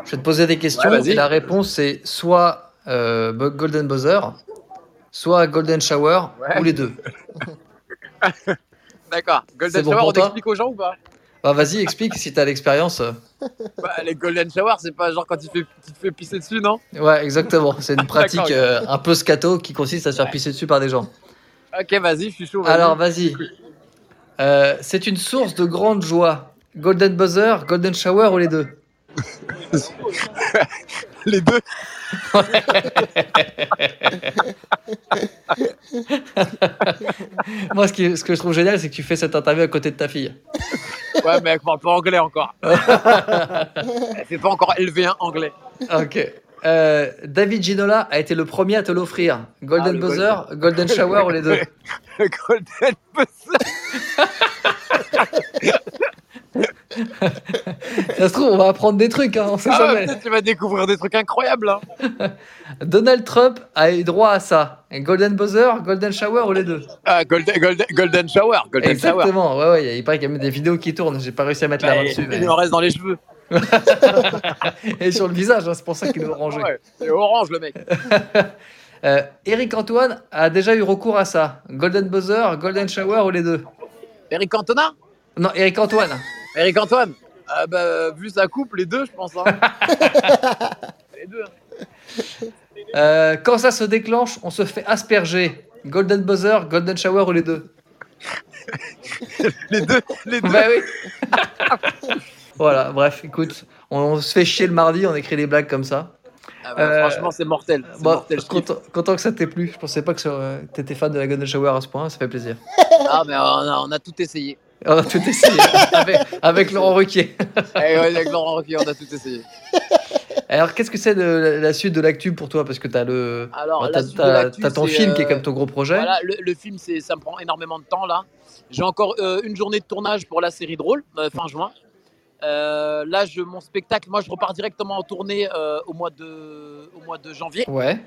Je vais te poser des questions Ouais, et la réponse c'est soit euh, Golden Buzzer, soit Golden Shower Ouais. ou les deux. D'accord. C'est Golden bon Shower, pour on toi explique aux gens ou pas? Bah, vas-y, explique si tu as l'expérience. Bah, les Golden Shower, c'est pas genre quand tu, fais, tu te fais pisser dessus, non? Ouais, exactement. C'est une pratique euh, un peu scato qui consiste à se faire Ouais. pisser dessus par des gens. Ok, vas-y, je suis chaud. Alors, vas-y. Euh, c'est une source de grande joie. Golden Buzzer, Golden Shower ou les deux Les deux. Moi, ce, qui- ce que je trouve génial, c'est que tu fais cette interview à côté de ta fille. Ouais, mais elle parle pas anglais encore. elle fait pas encore LV1 anglais. Ok. Euh, David Ginola a été le premier à te l'offrir. Golden Ah, Buzzer, Golden Shower ou les deux Le Golden Buzzer. Ça se trouve, on va apprendre des trucs, hein, on sait Ah jamais. peut-être tu vas découvrir des trucs incroyables. Hein. Donald Trump a eu droit à ça. Golden Buzzer, Golden Shower ou les deux? Ah, golden, golden, golden Shower. Golden Shower. Exactement, ouais, ouais, il paraît qu'il y a même des vidéos qui tournent. J'ai pas réussi à mettre la main dessus. il mais- en reste dans les cheveux. Et sur le visage, hein, c'est pour ça qu'il est orangé. Ouais, c'est orange le mec. Euh, Eric Antoine a déjà eu recours à ça. Golden Buzzer, Golden Shower ou les deux? Eric Cantona Non, Eric Antoine. Eric Antoine ah bah, Vu sa coupe, les deux, je pense. Hein. les deux. hein. Euh, quand ça se déclenche, on se fait asperger. Golden Buzzer, Golden Shower ou les deux? Les deux. Les deux. Bah oui. voilà, bref, écoute, on, on se fait chier le mardi, on écrit des blagues comme ça. Ah bah, Euh, Franchement, c'est mortel. C'est Bon, mortel. je kiffe. content, content que ça t'ait plu. Je pensais pas que ça- t'étais fan de la Golden Shower à ce point, ça fait plaisir. Ah, mais on a, on a tout essayé. On a tout essayé avec, avec Laurent Ruquier. Eh ouais, avec Laurent Ruquier, on a tout essayé. Alors, qu'est-ce que c'est de la, suite de l'actu pour toi? Parce que le, Alors, bah, t'as- l'actu, t'as ton film qui est euh, comme ton gros projet. Voilà, le, le film, c'est, ça me prend énormément de temps là. J'ai encore euh, une journée de tournage pour la série Drôle, euh, fin juin. Euh, là, je, mon spectacle, moi, je repars directement en tournée au, mois de, au mois de janvier. Ouais.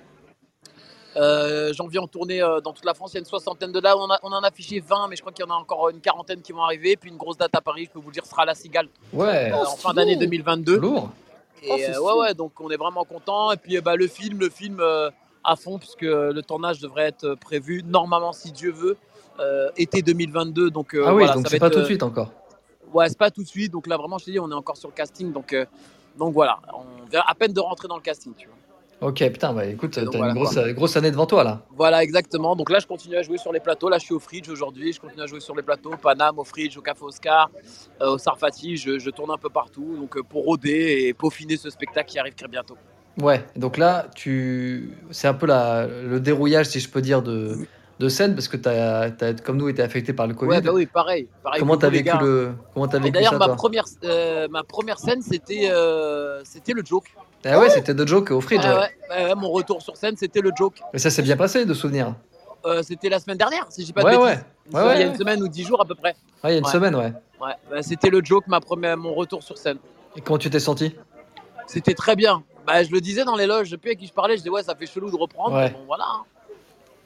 Euh, janvier en tournée euh, dans toute la France. Il y a une soixantaine de là. On, en a affiché 20, mais je crois qu'il y en a encore une quarantaine qui vont arriver. Puis une grosse date à Paris, je peux vous le dire, sera la Cigale Ouais. euh, Oh, en fin d'année 2022. Lourd. Et Oh, c'est euh, ouais, ouais, donc on est vraiment content. Et puis euh, bah, le film, le film euh, à fond, puisque le tournage devrait être prévu normalement, si Dieu veut, euh, été 2022. Donc, euh, ah oui, voilà, donc ça c'est va pas être, tout de suite encore. Ouais, c'est pas tout de suite. Donc là, vraiment, je te dis, on est encore sur le casting. Donc, euh, donc voilà, on vient à peine de rentrer dans le casting. Tu vois. Ok, putain, bah écoute, t'as donc une voilà, grosse, grosse année devant toi là. Voilà, exactement. Donc là, je continue à jouer sur les plateaux. Là, je suis au Fridge aujourd'hui. Je continue à jouer sur les plateaux. Paname, au Fridge, au Café Oscar, euh, au Sarfati. Je, je tourne un peu partout. Donc euh, pour rôder et peaufiner ce spectacle qui arrive très bientôt. Ouais, donc là, tu... c'est un peu la... le dérouillage, si je peux dire, de, de scène, parce que t'as, as, comme nous, été affecté par le Covid. Ouais, bah oui, pareil. pareil Comment t'as vécu, le... Comment Et vécu d'ailleurs, ça, ma toi? première, euh, ma première scène, c'était c'était le joke. Ah ouais, c'était de joke au Fridge. Ouais, ouais. ouais, ouais, ouais, mon retour sur scène, c'était le joke. Mais ça s'est bien passé, de souvenir. Euh, c'était la semaine dernière, si j'ai pas de ouais. bêtises. Ouais, il y a une semaine ou dix jours à peu près. Ouais, il y a une semaine, ouais. Ouais, bah, c'était le joke, ma première, mon retour sur scène. Et comment tu t'es senti? C'était très bien. Bah, je le disais dans les loges, je sais plus à qui je parlais, je disais ouais, ça fait chelou de reprendre. Ouais. mais Bon, voilà. hein.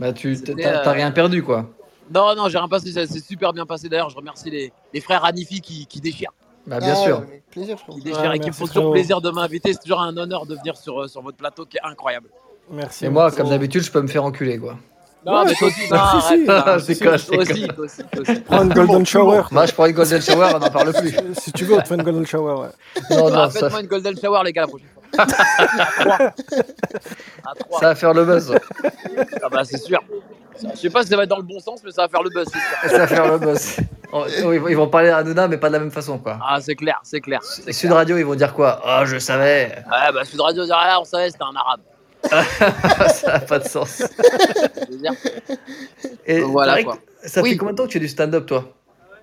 Bah, tu t'as t'as euh, rien perdu, quoi. Non, non, j'ai rien passé, ça s'est super bien passé. D'ailleurs, je remercie les, les frères Anifi qui, qui déchirent. Bah, bien Ah, sûr. Avec plaisir, et qui me merci, font toujours plaisir de m'inviter. C'est toujours un honneur de venir sur, euh, sur votre plateau qui est incroyable. Merci. Et moi, comme d'habitude, je peux me faire enculer, quoi. Non, Ouais, mais toi aussi, non, si, si. arrête, Ah, non, je déconne, je toi aussi, déconne. toi aussi, toi aussi. Prends une Golden Shower. Moi, je prends une Golden Shower, on n'en parle plus. Si tu veux, on te fait une Golden Shower. Ouais. Non, Ah, non, ça, Faites-moi une golden shower, les gars, la prochaine fois. à 3. À 3. ça va faire le buzz. Ah bah, c'est sûr. Je sais pas si ça va être dans le bon sens, mais ça va faire le buzz. Ça va faire le buzz. Oh, Ils vont- ils vont parler à Hanouna, mais pas de la même façon, quoi. Ah, c'est clair, c'est clair. Sud clair. Radio, ils vont dire quoi? Oh, je savais. Ouais, bah, Sud Radio ah, on savait, c'était un arabe. ça n'a pas de sens. Et Voilà, Tariq, quoi. ça Oui. fait combien de temps que tu fais du stand-up, toi?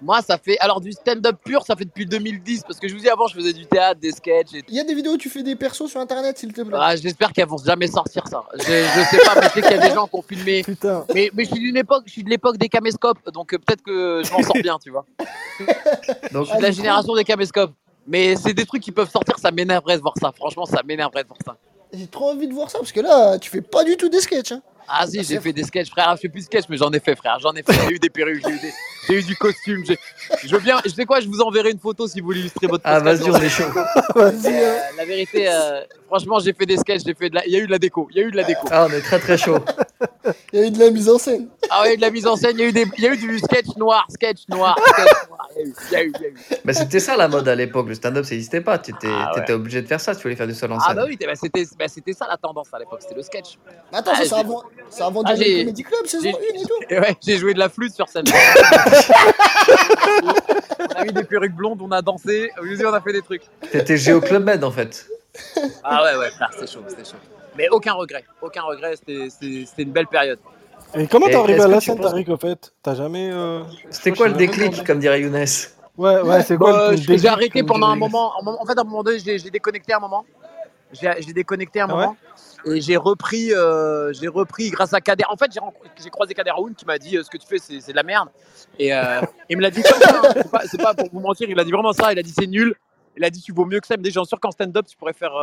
Moi, ça fait. Alors, du stand-up pur, ça fait depuis 2010. Parce que je vous dis, avant, je faisais du théâtre, des sketchs et. Il y a des vidéos où tu fais des persos sur internet, s'il te plaît. Ah, J'espère qu'elles vont jamais sortir ça. Je, je sais pas, mais je sais qu'il y a des gens qui ont filmé. Putain. Mais, mais je suis d'une époque, je suis de l'époque des caméscopes, donc euh, peut-être que je m'en sors bien, tu vois. Donc, Je suis de la génération des caméscopes. Mais c'est des trucs qui peuvent sortir, ça m'énerverait de voir ça. Franchement, ça m'énerverait de voir ça. J'ai trop envie de voir ça parce que là, tu fais pas du tout des sketchs. Hein. Ah si, Ah, j'ai fait des sketchs, frère. Je fais plus de sketchs, mais j'en ai fait, frère. J'en ai fait. J'ai eu des perruques, j'ai eu, des- j'ai eu du costume. j'ai- Je veux bien. Je sais quoi, je vous enverrai une photo si vous voulez illustrer votre Ah, vas-y, on est chaud. Vas-y. Euh, la vérité, euh, franchement, j'ai fait des sketchs, j'ai fait de la... il y a eu de la déco, il y a eu de la déco. Ah, on est très très chaud. Il y a eu de la mise en scène. Ah ouais, de la mise en scène, il y a eu des, il y a eu du sketch noir, sketch noir, sketch noir. Il y a eu, il y a eu, il y a eu. Mais c'était ça la mode à l'époque. Le stand-up, ça n'existait pas. Tu étais, Ah, ouais. obligé de faire ça tu voulais faire du seul en Ah scène. bah oui, bah, c'était, bah, c'était ça la tendance à l'époque, c'était le sketch. Attends, Ah, ça, c'est j'ai- avant, c'est avant Ah, j'ai- Comedy Club, saison j'ai- 1 et tout. Et ouais, j'ai joué de la flûte sur scène. on a mis des perruques blondes, on a dansé, on a fait des trucs. T'étais Géo Club Med en fait. Ah ouais, ouais, frère, c'était chaud, c'était chaud. Mais aucun regret, aucun regret, c'était- c'était c'était une belle période. Et comment t'es arrivé à la scène, Tariq, au fait? T'as jamais. euh, C'était quoi le déclic, comme dirait Younes? Ouais, ouais, c'est quoi Euh, le déclic, J'ai arrêté pendant un moment. En fait, à un moment donné, j'ai déconnecté un moment. J'ai déconnecté un Ah ouais? moment. Et j'ai repris, euh, j'ai repris grâce à Kader. En fait, j'ai croisé Kader Aoun qui m'a dit euh, ce que tu fais, c'est de la merde. Et euh, il me l'a dit comme ça. hein. C'est pas, c'est pas pour vous mentir. Il a dit vraiment ça. Il a dit c'est nul. Il a dit tu vaux mieux que ça. Il me dit j'en suis sûr qu'en stand-up tu pourrais faire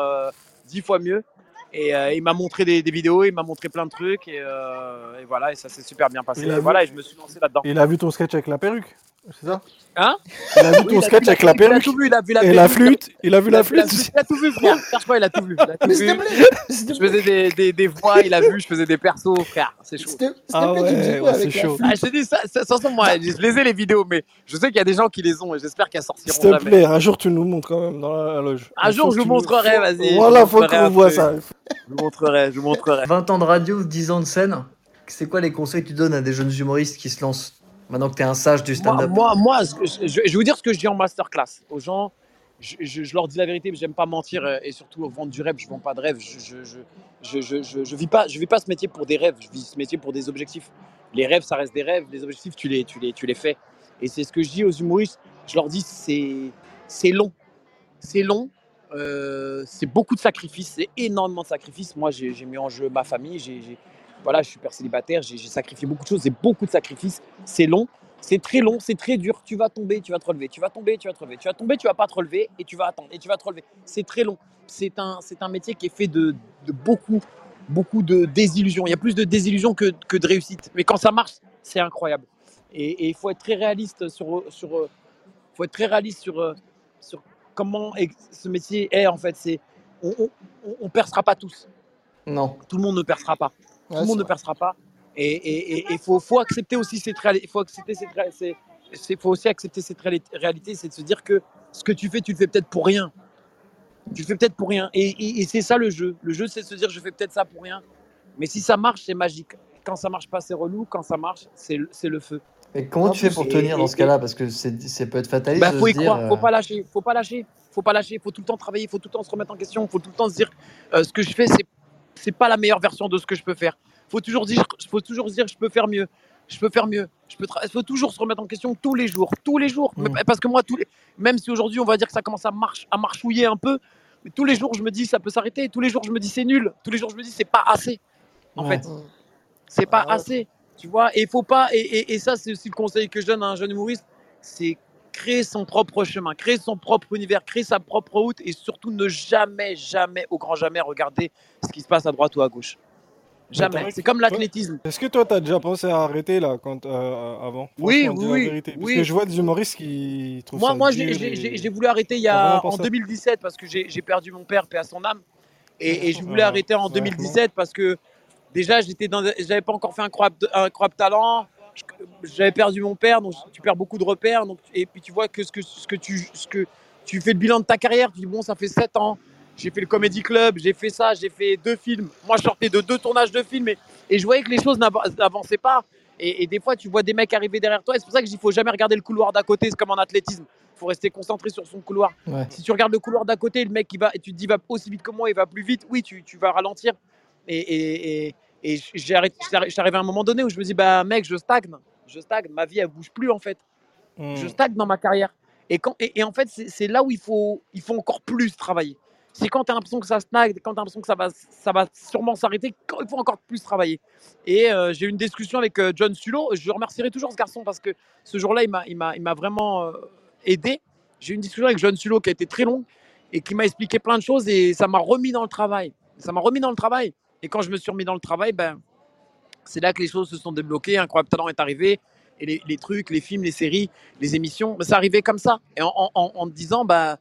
dix fois mieux. Et il m'a montré des, des vidéos, il m'a montré plein de trucs et, et voilà et ça s'est super bien passé. Et voilà et je me suis lancé là-dedans. Il a vu ton sketch avec la perruque, c'est ça Hein Il a vu Oui, ton a sketch vu avec la Il a perruque tout vu. Il a vu la et la perruque, flûte. Il a vu Il la a, vu la flûte. il a tout vu, frère. Cherche pas, il a tout vu. S'il te s'il te Je faisais des, des, des voix, il a vu, je faisais des persos, frère. C'est chaud. s'il te s'il te Ah plaît, tu me dis ouais, quoi ouais, avec c'est la chaud. flûte Ah, je te dis, ça, ça, ça, moi, je les ai les vidéos, mais je sais qu'il y a des gens qui les ont et j'espère qu'elles S'il sortiront te jamais. plaît, un jour tu nous montres quand même dans la loge. Un jour, je vous montrerai, vas-y, Voilà, faut qu'on voit ça. Je vous montrerai, je vous montrerai. 20 ans de radio, 10 ans de scène. C'est quoi les conseils que tu donnes à des jeunes humoristes qui se lancent maintenant que tu es un sage du stand-up moi, moi, je, vais vous dire ce que je dis en masterclass aux gens. Je, je- je leur dis la vérité, mais j'aime pas mentir euh, et surtout vendre du rêve. Je vends pas de rêve. Je, je, je, je, je, je- je vis pas, je vis pas ce métier pour des rêves. Je vis ce métier pour des objectifs. Les rêves, ça reste des rêves. Les objectifs, tu les, tu les, tu les fais. Et c'est ce que je dis aux humoristes. Je leur dis, c'est, c'est long, c'est long. euh, c'est beaucoup de sacrifices, c'est énormément de sacrifices. Moi, j'ai mis en jeu ma famille. J'ai- voilà, je suis père célibataire. J'ai sacrifié beaucoup de choses. C'est beaucoup de sacrifices. C'est long. C'est très long, c'est très dur. Tu vas tomber, tu vas te relever. Tu vas tomber, tu vas te relever. Tu vas tomber, tu vas pas te relever et tu vas attendre et tu vas te relever. C'est très long. C'est un, c'est un métier qui est fait de, de beaucoup, beaucoup de désillusions. Il y a plus de désillusions que, que de réussite. Mais quand ça marche, c'est incroyable. Et il faut être très réaliste sur, sur, faut être très réaliste sur, sur comment ce métier est en fait. C'est, on, on, on- on percera pas tous. Non. Tout le monde ne percera pas tout Ouais, le monde ne percera pas. Et il faut, faut accepter aussi cette réalité. faut accepter cette ré- c'est- c'est- faut aussi accepter cette réali- réalité, c'est de se dire que ce que tu fais, tu le fais peut-être pour rien. Tu le fais peut-être pour rien. Et, et- et c'est ça le jeu. Le jeu, c'est de se dire, je fais peut-être ça pour rien. Mais si ça marche, c'est magique. Quand ça marche pas, c'est relou. Quand ça marche, c'est le- c'est le feu. Et comment En tu fais pour et- tenir dans ce cas-là? Parce que c'est- ça peut être fataliste Bah, faut y dire. croire, faut pas lâcher, faut pas lâcher, faut pas lâcher, faut tout le temps travailler, faut tout le temps se remettre en question, faut tout le temps se dire euh, ce que je fais, c'est c'est pas la meilleure version de ce que je peux faire. Faut toujours dire, faut toujours se dire je peux faire mieux, je peux faire mieux, je peux. Faut toujours se remettre en question tous les jours, tous les jours. Mais- Parce que moi, tous les, même si aujourd'hui on va dire que ça commence à marche, à marchouiller un peu, mais tous les jours je me dis ça peut s'arrêter, tous les jours je me dis c'est nul, tous les jours je me dis c'est pas assez. En Ouais. fait, c'est pas Ah ouais. assez. Tu vois, et il faut pas. Et, et- et ça, c'est aussi le conseil que je donne à un jeune humoriste c'est créer son propre chemin, créer son propre univers, créer sa propre route et surtout ne jamais, jamais, au grand jamais regarder ce qui se passe à droite ou à gauche. Jamais. C'est comme l'athlétisme. Est-ce que toi, t'as déjà pensé à arrêter là quand, euh, avant? Oui, oui. Parce oui. que je vois des humoristes qui trouvent Moi, ça moi j'ai- et- voulu arrêter il y a, en pensé à- 2017 parce que j'ai perdu mon père, paix à son âme. Et, et je voulais arrêter en ouais, 2017 parce que déjà, j'étais j'avais pas encore fait un incroyable, un talent. J'avais perdu mon père, donc tu perds beaucoup de repères. Donc, et puis tu vois que ce que, ce que tu, ce que tu fais le bilan de ta carrière, tu dis bon, ça fait 7 ans. J'ai fait le Comedy Club, j'ai fait ça, j'ai fait deux films. Moi, je sortais de deux tournages de films et, et je voyais que les choses n'ava- n'avançaient pas. Et, et des fois, tu vois des mecs arriver derrière toi. Et c'est pour ça que je dis, faut jamais regarder le couloir d'à côté. C'est comme en athlétisme. faut rester concentré sur son couloir. Ouais. Si tu regardes le couloir d'à côté, le mec, il va, et tu te dis, il va aussi vite que moi, il va plus vite. Oui, tu, tu vas ralentir. Et, et, et, arrivé à un moment donné où je me dis, bah mec, je stagne. Je stagne. Ma vie, elle bouge plus en fait. Hmm. Je stagne dans ma carrière. Et, quand, et, et en fait, c'est là où il faut, il faut encore plus travailler. C'est quand tu as l'impression que ça stagne, quand tu as l'impression que ça va, ça va sûrement s'arrêter, il faut encore plus travailler. Et euh, j'ai eu une discussion avec euh, John Sulo. Je remercierai toujours ce garçon parce que ce jour-là, il m'a vraiment euh, aidé. J'ai eu une discussion avec John Sulo qui a été très longue et qui m'a expliqué plein de choses et ça m'a remis dans le travail. Ça m'a remis dans le travail. Et quand je me suis remis dans le travail, ben, c'est là que les choses se sont débloquées. Incroyable Talent est arrivé. Et les, les trucs, les films, les séries, les émissions, ben, ça arrivait comme ça. Et en, en, en- en te disant, bah,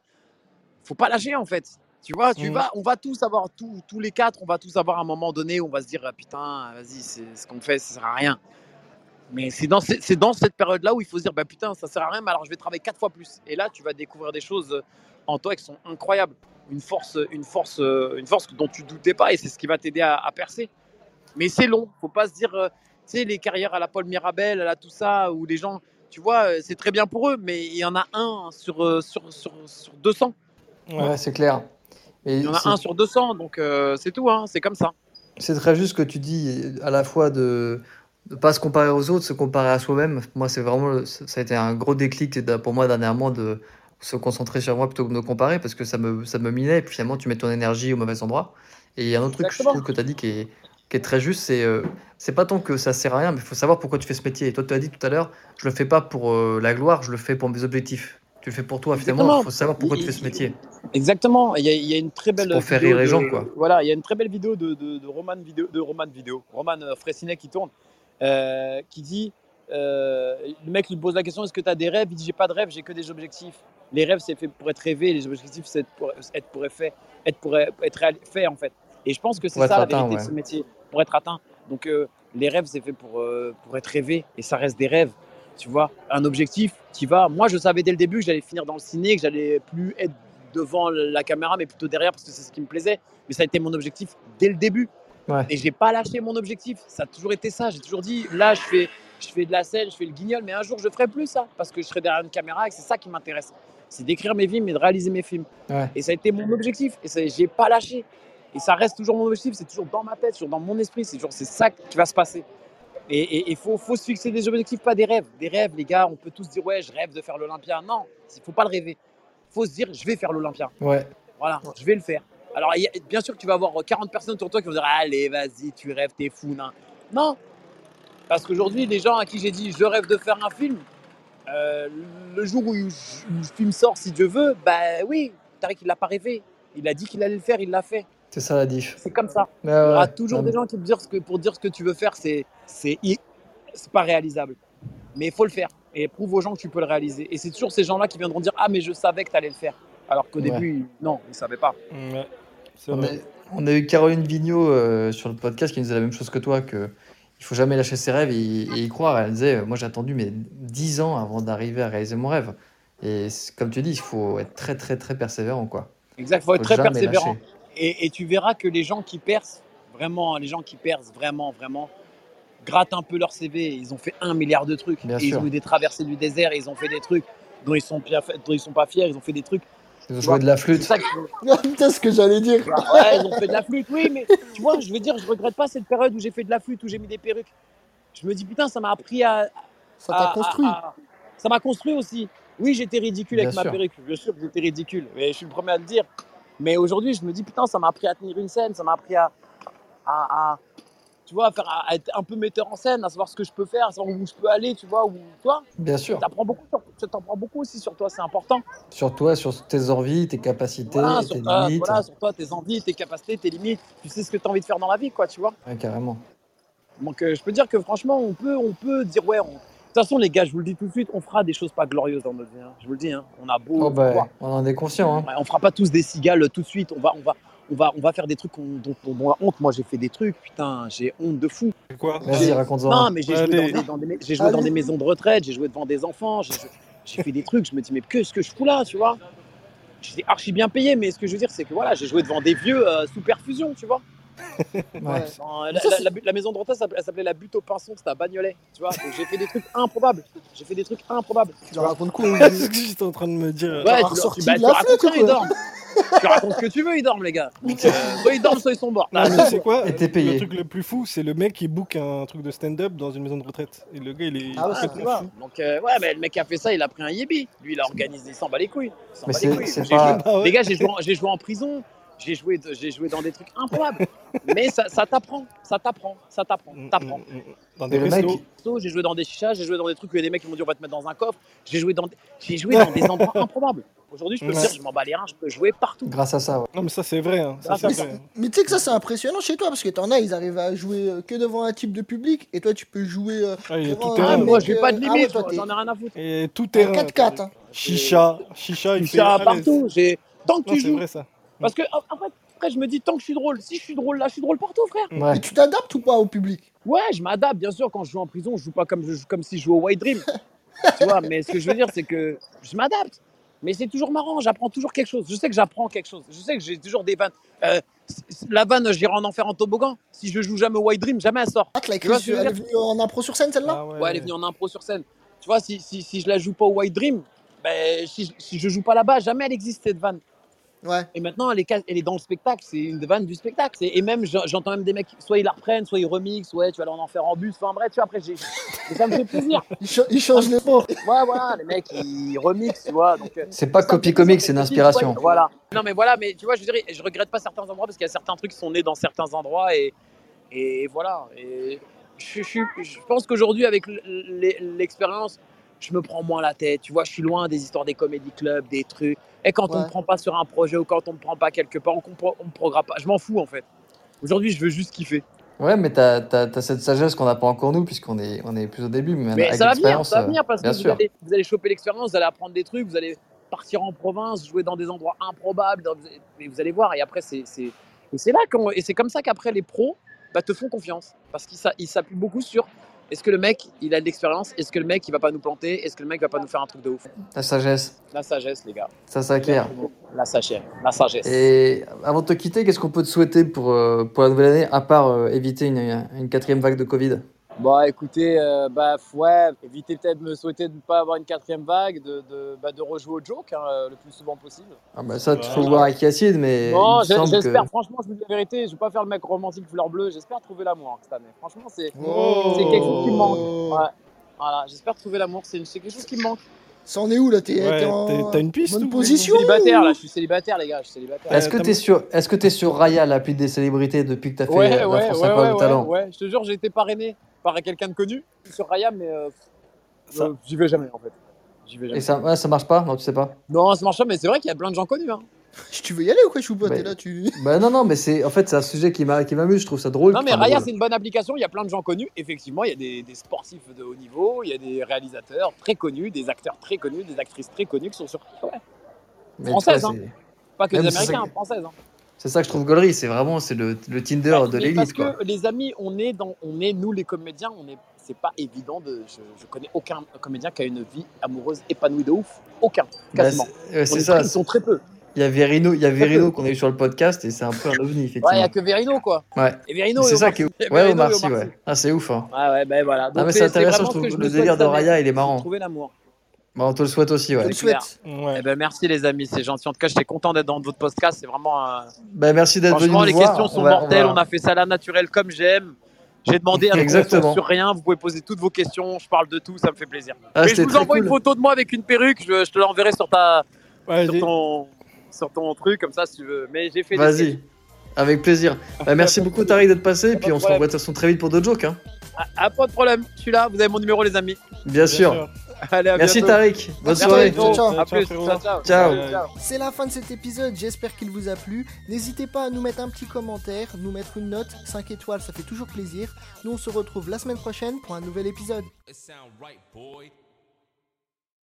faut pas lâcher en fait. Tu vois, tu vas, on va tous avoir, tous, tous les quatre, on va tous avoir un moment donné où on va se dire, ah, putain, vas-y, ce qu'on fait, ça sert à rien. Mais c'est dans, ce- c'est dans cette période-là où il faut se dire, bah putain, ça sert à rien, mais alors je vais travailler quatre fois plus. Et là, tu vas découvrir des choses en toi qui sont incroyables. Une force, une force, euh, une force dont tu doutais pas, et c'est ce qui va t'aider à, à percer. Mais c'est long. Faut pas se dire, euh, tu sais, les carrières à la Paul Mirabel, à la tout ça, où les gens, tu vois, euh, c'est très bien pour eux, mais il y en a un sur, sur, sur, sur 200. Ouais. Ouais, c'est clair. Et Il y en a un sur 200, donc euh, c'est tout, hein, c'est comme ça. C'est très juste ce que tu dis, à la fois de ne pas se comparer aux autres, se comparer à soi-même. Moi, c'est vraiment, ça a été un gros déclic pour moi dernièrement de se concentrer sur moi plutôt que de me comparer parce que ça me, ça me minait et puis finalement tu mets ton énergie au mauvais endroit. Et il y a un autre truc que je Exactement. trouve que tu as dit qui est, qui est très juste, c'est euh, c'est pas tant que ça sert à rien, mais il faut savoir pourquoi tu fais ce métier. Et toi, tu as dit tout à l'heure, je le fais pas pour euh, la gloire, je le fais pour mes objectifs. Tu le fais pour toi, finalement, il faut savoir pourquoi tu fais ce métier. Exactement. Il y, a, il y a une très belle. Pour faire rire les gens, quoi. Voilà, il y a une très belle vidéo de, de, de Roman vidéo, de Roman vidéo, Roman euh, Fressinet qui tourne, euh, qui dit, euh, le mec lui pose la question, est-ce que tu as des rêves? Il dit, j'ai pas de rêves, j'ai que des objectifs. Les rêves, c'est fait pour être rêvé, les objectifs, c'est pour être pour être fait, être pour être réal- fait en fait. Et je pense que c'est ça la vérité de ce métier, pour être atteint. Donc euh, les rêves, c'est fait pour euh, pour être rêvé, et ça reste des rêves. Tu vois, un objectif, tu vas. Moi, je savais dès le début que j'allais finir dans le ciné, que j'allais plus être devant la caméra, mais plutôt derrière parce que c'est ce qui me plaisait. Mais ça a été mon objectif dès le début. Ouais. Et j'ai pas lâché mon objectif. Ça a toujours été ça. J'ai toujours dit, là, je fais, je fais de la scène, je fais le guignol, mais un jour, je ferai plus ça parce que je serai derrière une caméra et c'est ça qui m'intéresse. C'est d'écrire mes films et de réaliser mes films. Ouais. Et ça a été mon objectif. Et j'ai pas lâché. Et ça reste toujours mon objectif. C'est toujours dans ma tête, toujours dans mon esprit. C'est toujours c'est ça qui va se passer. Et il faut, faut se fixer des objectifs, pas des rêves. Des rêves, les gars, on peut tous dire, ouais, je rêve de faire l'Olympia. Non, il faut pas le rêver. Il faut se dire, je vais faire l'Olympia. Ouais. Voilà, je vais le faire. Alors, il y a- bien sûr que tu vas avoir 40 personnes autour de toi qui vont dire Allez, vas-y, tu rêves, t'es fou. Non. non. Parce qu'aujourd'hui, les gens à qui j'ai dit Je rêve de faire un film, euh, le jour où, le film sort, si Dieu veut, bah oui, Tariq, il l'a pas rêvé. Il a dit qu'il allait le faire, il l'a fait. C'est ça la diff. C'est comme ça. Mais, Il y aura toujours des gens qui te disent que pour dire ce que tu veux faire, c'est c'est i- c'est pas réalisable. Mais il faut le faire et prouve aux gens que tu peux le réaliser. Et c'est toujours ces gens-là qui viendront dire Ah, mais je savais que tu allais le faire. Alors qu'au Ouais. début, non, ils ne savaient pas. On a, on a eu Caroline Vigneault euh, sur le podcast qui nous disait la même chose que toi, que il faut jamais lâcher ses rêves et, et y croire. Elle disait, euh, moi j'ai attendu mais 10 ans avant d'arriver à réaliser mon rêve. Et comme tu dis, il faut être très très très persévérant quoi. Exact, il faut être Faut très persévérant. Et, et tu verras que les gens qui percent, vraiment, les gens qui percent vraiment, vraiment, grattent un peu leur CV. Ils ont fait un milliard de trucs. Bien et ils ont eu des traversées du désert, ils ont fait des trucs dont ils sont, bien, dont ils sont pas fiers, ils ont fait des trucs. Ils ont joué vois, de la C'est flûte. ça qu'il faut- Ah, ce que j'allais dire. Ouais, ils ont fait de la flûte, oui, mais tu vois, je veux dire, je regrette pas cette période où j'ai fait de la flûte, où j'ai mis des perruques. Je me dis, putain, ça m'a appris à. Ça t'a construit. à- à- Ça m'a construit aussi. Oui, j'étais ridicule Bien avec ma perruque, bien sûr que j'étais ridicule, mais je suis le premier à le dire. Mais aujourd'hui, je me dis, putain, ça m'a appris à tenir une scène, ça m'a appris à, à, à- tu vois, à, faire, à être un peu metteur en scène, à savoir ce que je peux faire, à savoir où je peux aller, tu vois, où, toi, Bien sûr. t'apprends beaucoup, sur- ça t'apprend beaucoup aussi sur toi, c'est important. Sur toi, sur tes envies, tes capacités, Voilà, tes toi, limites. voilà, sur toi, tes envies, tes capacités, tes limites, tu sais ce que tu as envie de faire dans la vie, quoi, tu vois. Ouais, carrément. Donc euh, je peux dire que franchement, on peut, on peut dire ouais. on- De toute façon, les gars, je vous le dis tout de suite, on fera des choses pas glorieuses dans notre vie. hein. Je vous le dis, hein. on a beau. Oh, bah, on en est conscient. Hein. Ouais, on fera pas tous des cigales tout de suite. On va, on va, on va, on va faire des trucs dont on a honte. Moi, j'ai fait des trucs, putain, j'ai honte de fou. Quoi Vas-y, raconte-en. Non, mais j'ai joué, dans des, dans des- j'ai joué dans Allez. des maisons de retraite, j'ai joué devant des enfants, j'ai j'ai fait des trucs. Je me dis mais qu'est-ce que je fous là, tu vois? J'étais archi bien payé, mais ce que je veux dire, c'est que voilà, j'ai joué devant des vieux euh, sous perfusion, tu vois? Ouais. Dans- la, Ça, la- c'est- la bu- la maison de retraite, elle s'appelait la butte au pinson, c'était à Bagnolet. Tu vois, j'ai fait des trucs improbables. J'ai fait des trucs improbables. Tu leur racontes quoi C'est ce que j'étais en train de me dire. Ouais, tu, bah, racontes ils dorment. tu racontes ce que tu veux, ils dorment, les gars. Donc, euh, soit ils dorment, soit ils sont morts. Non, mais c'est quoi? Et t'es payé. Le truc le plus fou, c'est le mec qui book un truc de stand-up dans une maison de retraite. Et le gars, il est Ah ouais, fou. Donc, euh, ouais, mais le mec qui a fait ça, il a pris un yébi. Lui, il a organisé, il s'en bat les couilles. Il s'en Mais bat les c'est couilles. Ah. Les gars, j'ai joué, en- j'ai joué en prison. J'ai joué, j'ai joué dans des trucs improbables. mais ça, ça t'apprend, ça t'apprend, ça t'apprend, Mm, t'apprends. mm, mm. Dans des restos. J'ai joué dans des chichas, j'ai joué dans des trucs où il y a des mecs qui m'ont dit on va te mettre dans un coffre. J'ai joué dans des, j'ai joué dans des endroits improbables. Aujourd'hui, je peux Ouais. me dire, je m'en bats les reins, je peux jouer partout. grâce à ça, ouais. Non, mais ça, c'est vrai. hein. Ça, Ah, c'est ça, vrai. Mais tu sais que ça c'est impressionnant chez toi parce que t'en as, ils arrivent à jouer euh, que devant un type de public et toi tu peux jouer euh, Ah, il tout un Ah, terrain. mec, moi, je vais pas de euh, limite, ah ouais, j'en ai rien à foutre. Et tout terrain. 4-4. Hein. Chicha, chicha, il Je fait l'aise. partout. J'ai tant que Non, tu c'est joues. vrai ça. Parce que en fait, après, je me dis tant que je suis drôle. Si je suis drôle là, je suis drôle partout, frère. Ouais. Mais tu t'adaptes ou pas au public? Ouais, je m'adapte, bien sûr. Quand je joue en prison, je joue pas comme, je joue comme si je jouais au White Dream. tu vois, mais ce que je veux dire, c'est que je m'adapte. Mais c'est toujours marrant, j'apprends toujours quelque chose. Je sais que j'apprends quelque chose. Je sais que j'ai toujours des vannes. Euh, la vanne, j'irai en enfer en toboggan. Si je joue jamais au White Dream, jamais elle sort. Ah, tu vois sur- elle est venue en impro sur scène celle-là? Ah Ouais, elle est venue en impro sur scène. Tu vois, si, si, si je la joue pas au White Dream, ben, si, si je joue pas là-bas, jamais elle existe cette vanne. Ouais. Et maintenant, elle est, ca- elle est dans le spectacle. C'est une vanne du spectacle. Et même, j'en- j'entends même des mecs, soit ils la reprennent, soit ils remixent, ouais, tu vas en faire en bus. Enfin bref, tu vois, après, et ça me fait plaisir. Il, cha- il change les mots. Ouais, voilà, les mecs, ils remixent, tu vois. Donc, euh, C'est pas copy comique, c'est une ouais. Voilà. Non, mais voilà, mais tu vois, je dirais, je regrette pas certains endroits parce qu'il y a certains trucs qui sont nés dans certains endroits et, et voilà. Et je, je, je pense qu'aujourd'hui, avec l'expérience, je me prends moins la tête. Tu vois, je suis loin des histoires des comédie clubs, des trucs. Et quand on me prend pas sur un projet ou quand on me prend pas quelque part, on, on me programme pas. Je m'en fous en fait. Aujourd'hui, je veux juste kiffer. Ouais, mais t'as as, cette sagesse qu'on n'a pas encore nous, puisqu'on est, on est plus au début. Mais, ça va venir, ça va venir parce que vous allez, vous allez choper l'expérience, vous allez apprendre des trucs, vous allez partir en province, jouer dans des endroits improbables, dans- mais vous allez voir. Et après, c'est c'est- et c'est là qu'on- et c'est comme ça qu'après les pros bah, te font confiance parce qu'ils s'a- ils s'appuient beaucoup sur est-ce que le mec il a de l'expérience, est-ce que le mec il va pas nous planter, est-ce que le mec va pas nous faire un truc de ouf? La sagesse, La sagesse, les gars. ça s'acquiert. La sagesse. La sagesse. Et avant de te quitter, qu'est-ce qu'on peut te souhaiter pour, euh, pour la nouvelle année, à part euh, éviter une, une quatrième vague de Covid? Bon, écoutez, euh, bah, ouais, évitez peut-être de me souhaiter de ne pas avoir une quatrième vague, de, de, bah, de rejouer au joke hein, le plus souvent possible. ah bah Ça, il faut voir avec Yacine, mais Non, j'espère, que... franchement, je vous dis la vérité, je vais pas faire le mec romantique fleur bleue, j'espère trouver l'amour hein, cette année. Franchement, c'est Oh. quelque chose qui me manque. Ouais. Voilà, j'espère trouver l'amour, c'est quelque chose qui me manque. Ça en est où là T'es Ouais, t'es en t'es- t'as une piste bonne ou- position Célibataire, ou- là, je suis célibataire, les gars, je suis célibataire. Est-ce Euh, que t'as- tu es sur, est-ce que t'es sur Raya, l'appli des célébrités, depuis que tu as fait Ouais, euh, la ouais, France ouais, ouais, Talent ouais, ouais, je te jure, j'ai été parrainé par quelqu'un de connu sur Raya, mais euh, Ça- euh, j'y vais jamais en fait. J'y vais jamais. Et ça, ouais, ça marche pas? Non, tu sais pas Non, ça marche pas, mais c'est vrai qu'il y a plein de gens connus. Hein. Tu veux y aller ou quoi, Choupa Mais- T'es là, tu. Bah non, non, mais c'est en fait c'est un sujet qui m'a- qui m'amuse, je trouve ça drôle. Non, mais Raya, c'est une bonne application. Il y a plein de gens connus. Effectivement, il y a des, des sportifs de haut niveau, il y a des réalisateurs très connus, des acteurs très connus, des actrices très connues qui sont sur. Ouais. Mais tu française, vois, hein. Pas que Même des Américains, françaises. Hein. C'est ça que je trouve gaulerie, c'est vraiment c'est le, le Tinder Ouais, de parce l'élite quoi. que les amis, on est dans, on est nous les comédiens, on est, c'est pas évident de, je, je connais aucun comédien qui a une vie amoureuse épanouie de ouf, aucun, Bah, quasiment. c'est ça. très- ils sont très peu. Il y a Verino, il y a Verino qu'on a eu sur le podcast et c'est un peu un ovni Ouais, il effectivement. y a que Verino quoi. Ouais. Et Verino. C'est ça qui est Ouais, Omar Sy, ouais. Ah, c'est ouf. Hein. Ouais, ouais, ben voilà. Ah, mais c'est intéressant, je trouve que le délire de Raya, il est marrant. Trouver l'amour. Bah, on te le souhaite aussi, Je ouais. Eh ben, merci les amis, c'est gentil. En tout cas, j'étais content d'être dans votre podcast. C'est vraiment. euh, Bah, merci d'être venu Franchement, les voir. questions sont On va- on mortelles. va- On a fait ça là naturel comme j'aime. J'ai demandé un Exactement. sur rien. Vous pouvez poser toutes vos questions. Je parle de tout. Ça me fait plaisir. Ah, Mais je vous envoie une photo de moi avec une perruque. Je, je te l'enverrai sur ta, Ouais, sur ton, sur ton truc comme ça si tu veux. Mais j'ai fait. Vas-y. Avec plaisir. Bah, merci beaucoup Tariq d'être passé et puis on se revoit de toute façon très vite pour d'autres jokes. Hein. Ah, ah, pas de problème. Je suis là. Vous avez mon numéro, les amis. Bien sûr. Allez, à Merci bientôt. Tariq. Bonne soirée. Plus. Ciao, ciao. Ciao. ciao. C'est la fin de cet épisode, j'espère qu'il vous a plu. N'hésitez pas à nous mettre un petit commentaire, nous mettre une note, 5 étoiles, ça fait toujours plaisir. Nous on se retrouve la semaine prochaine pour un nouvel épisode.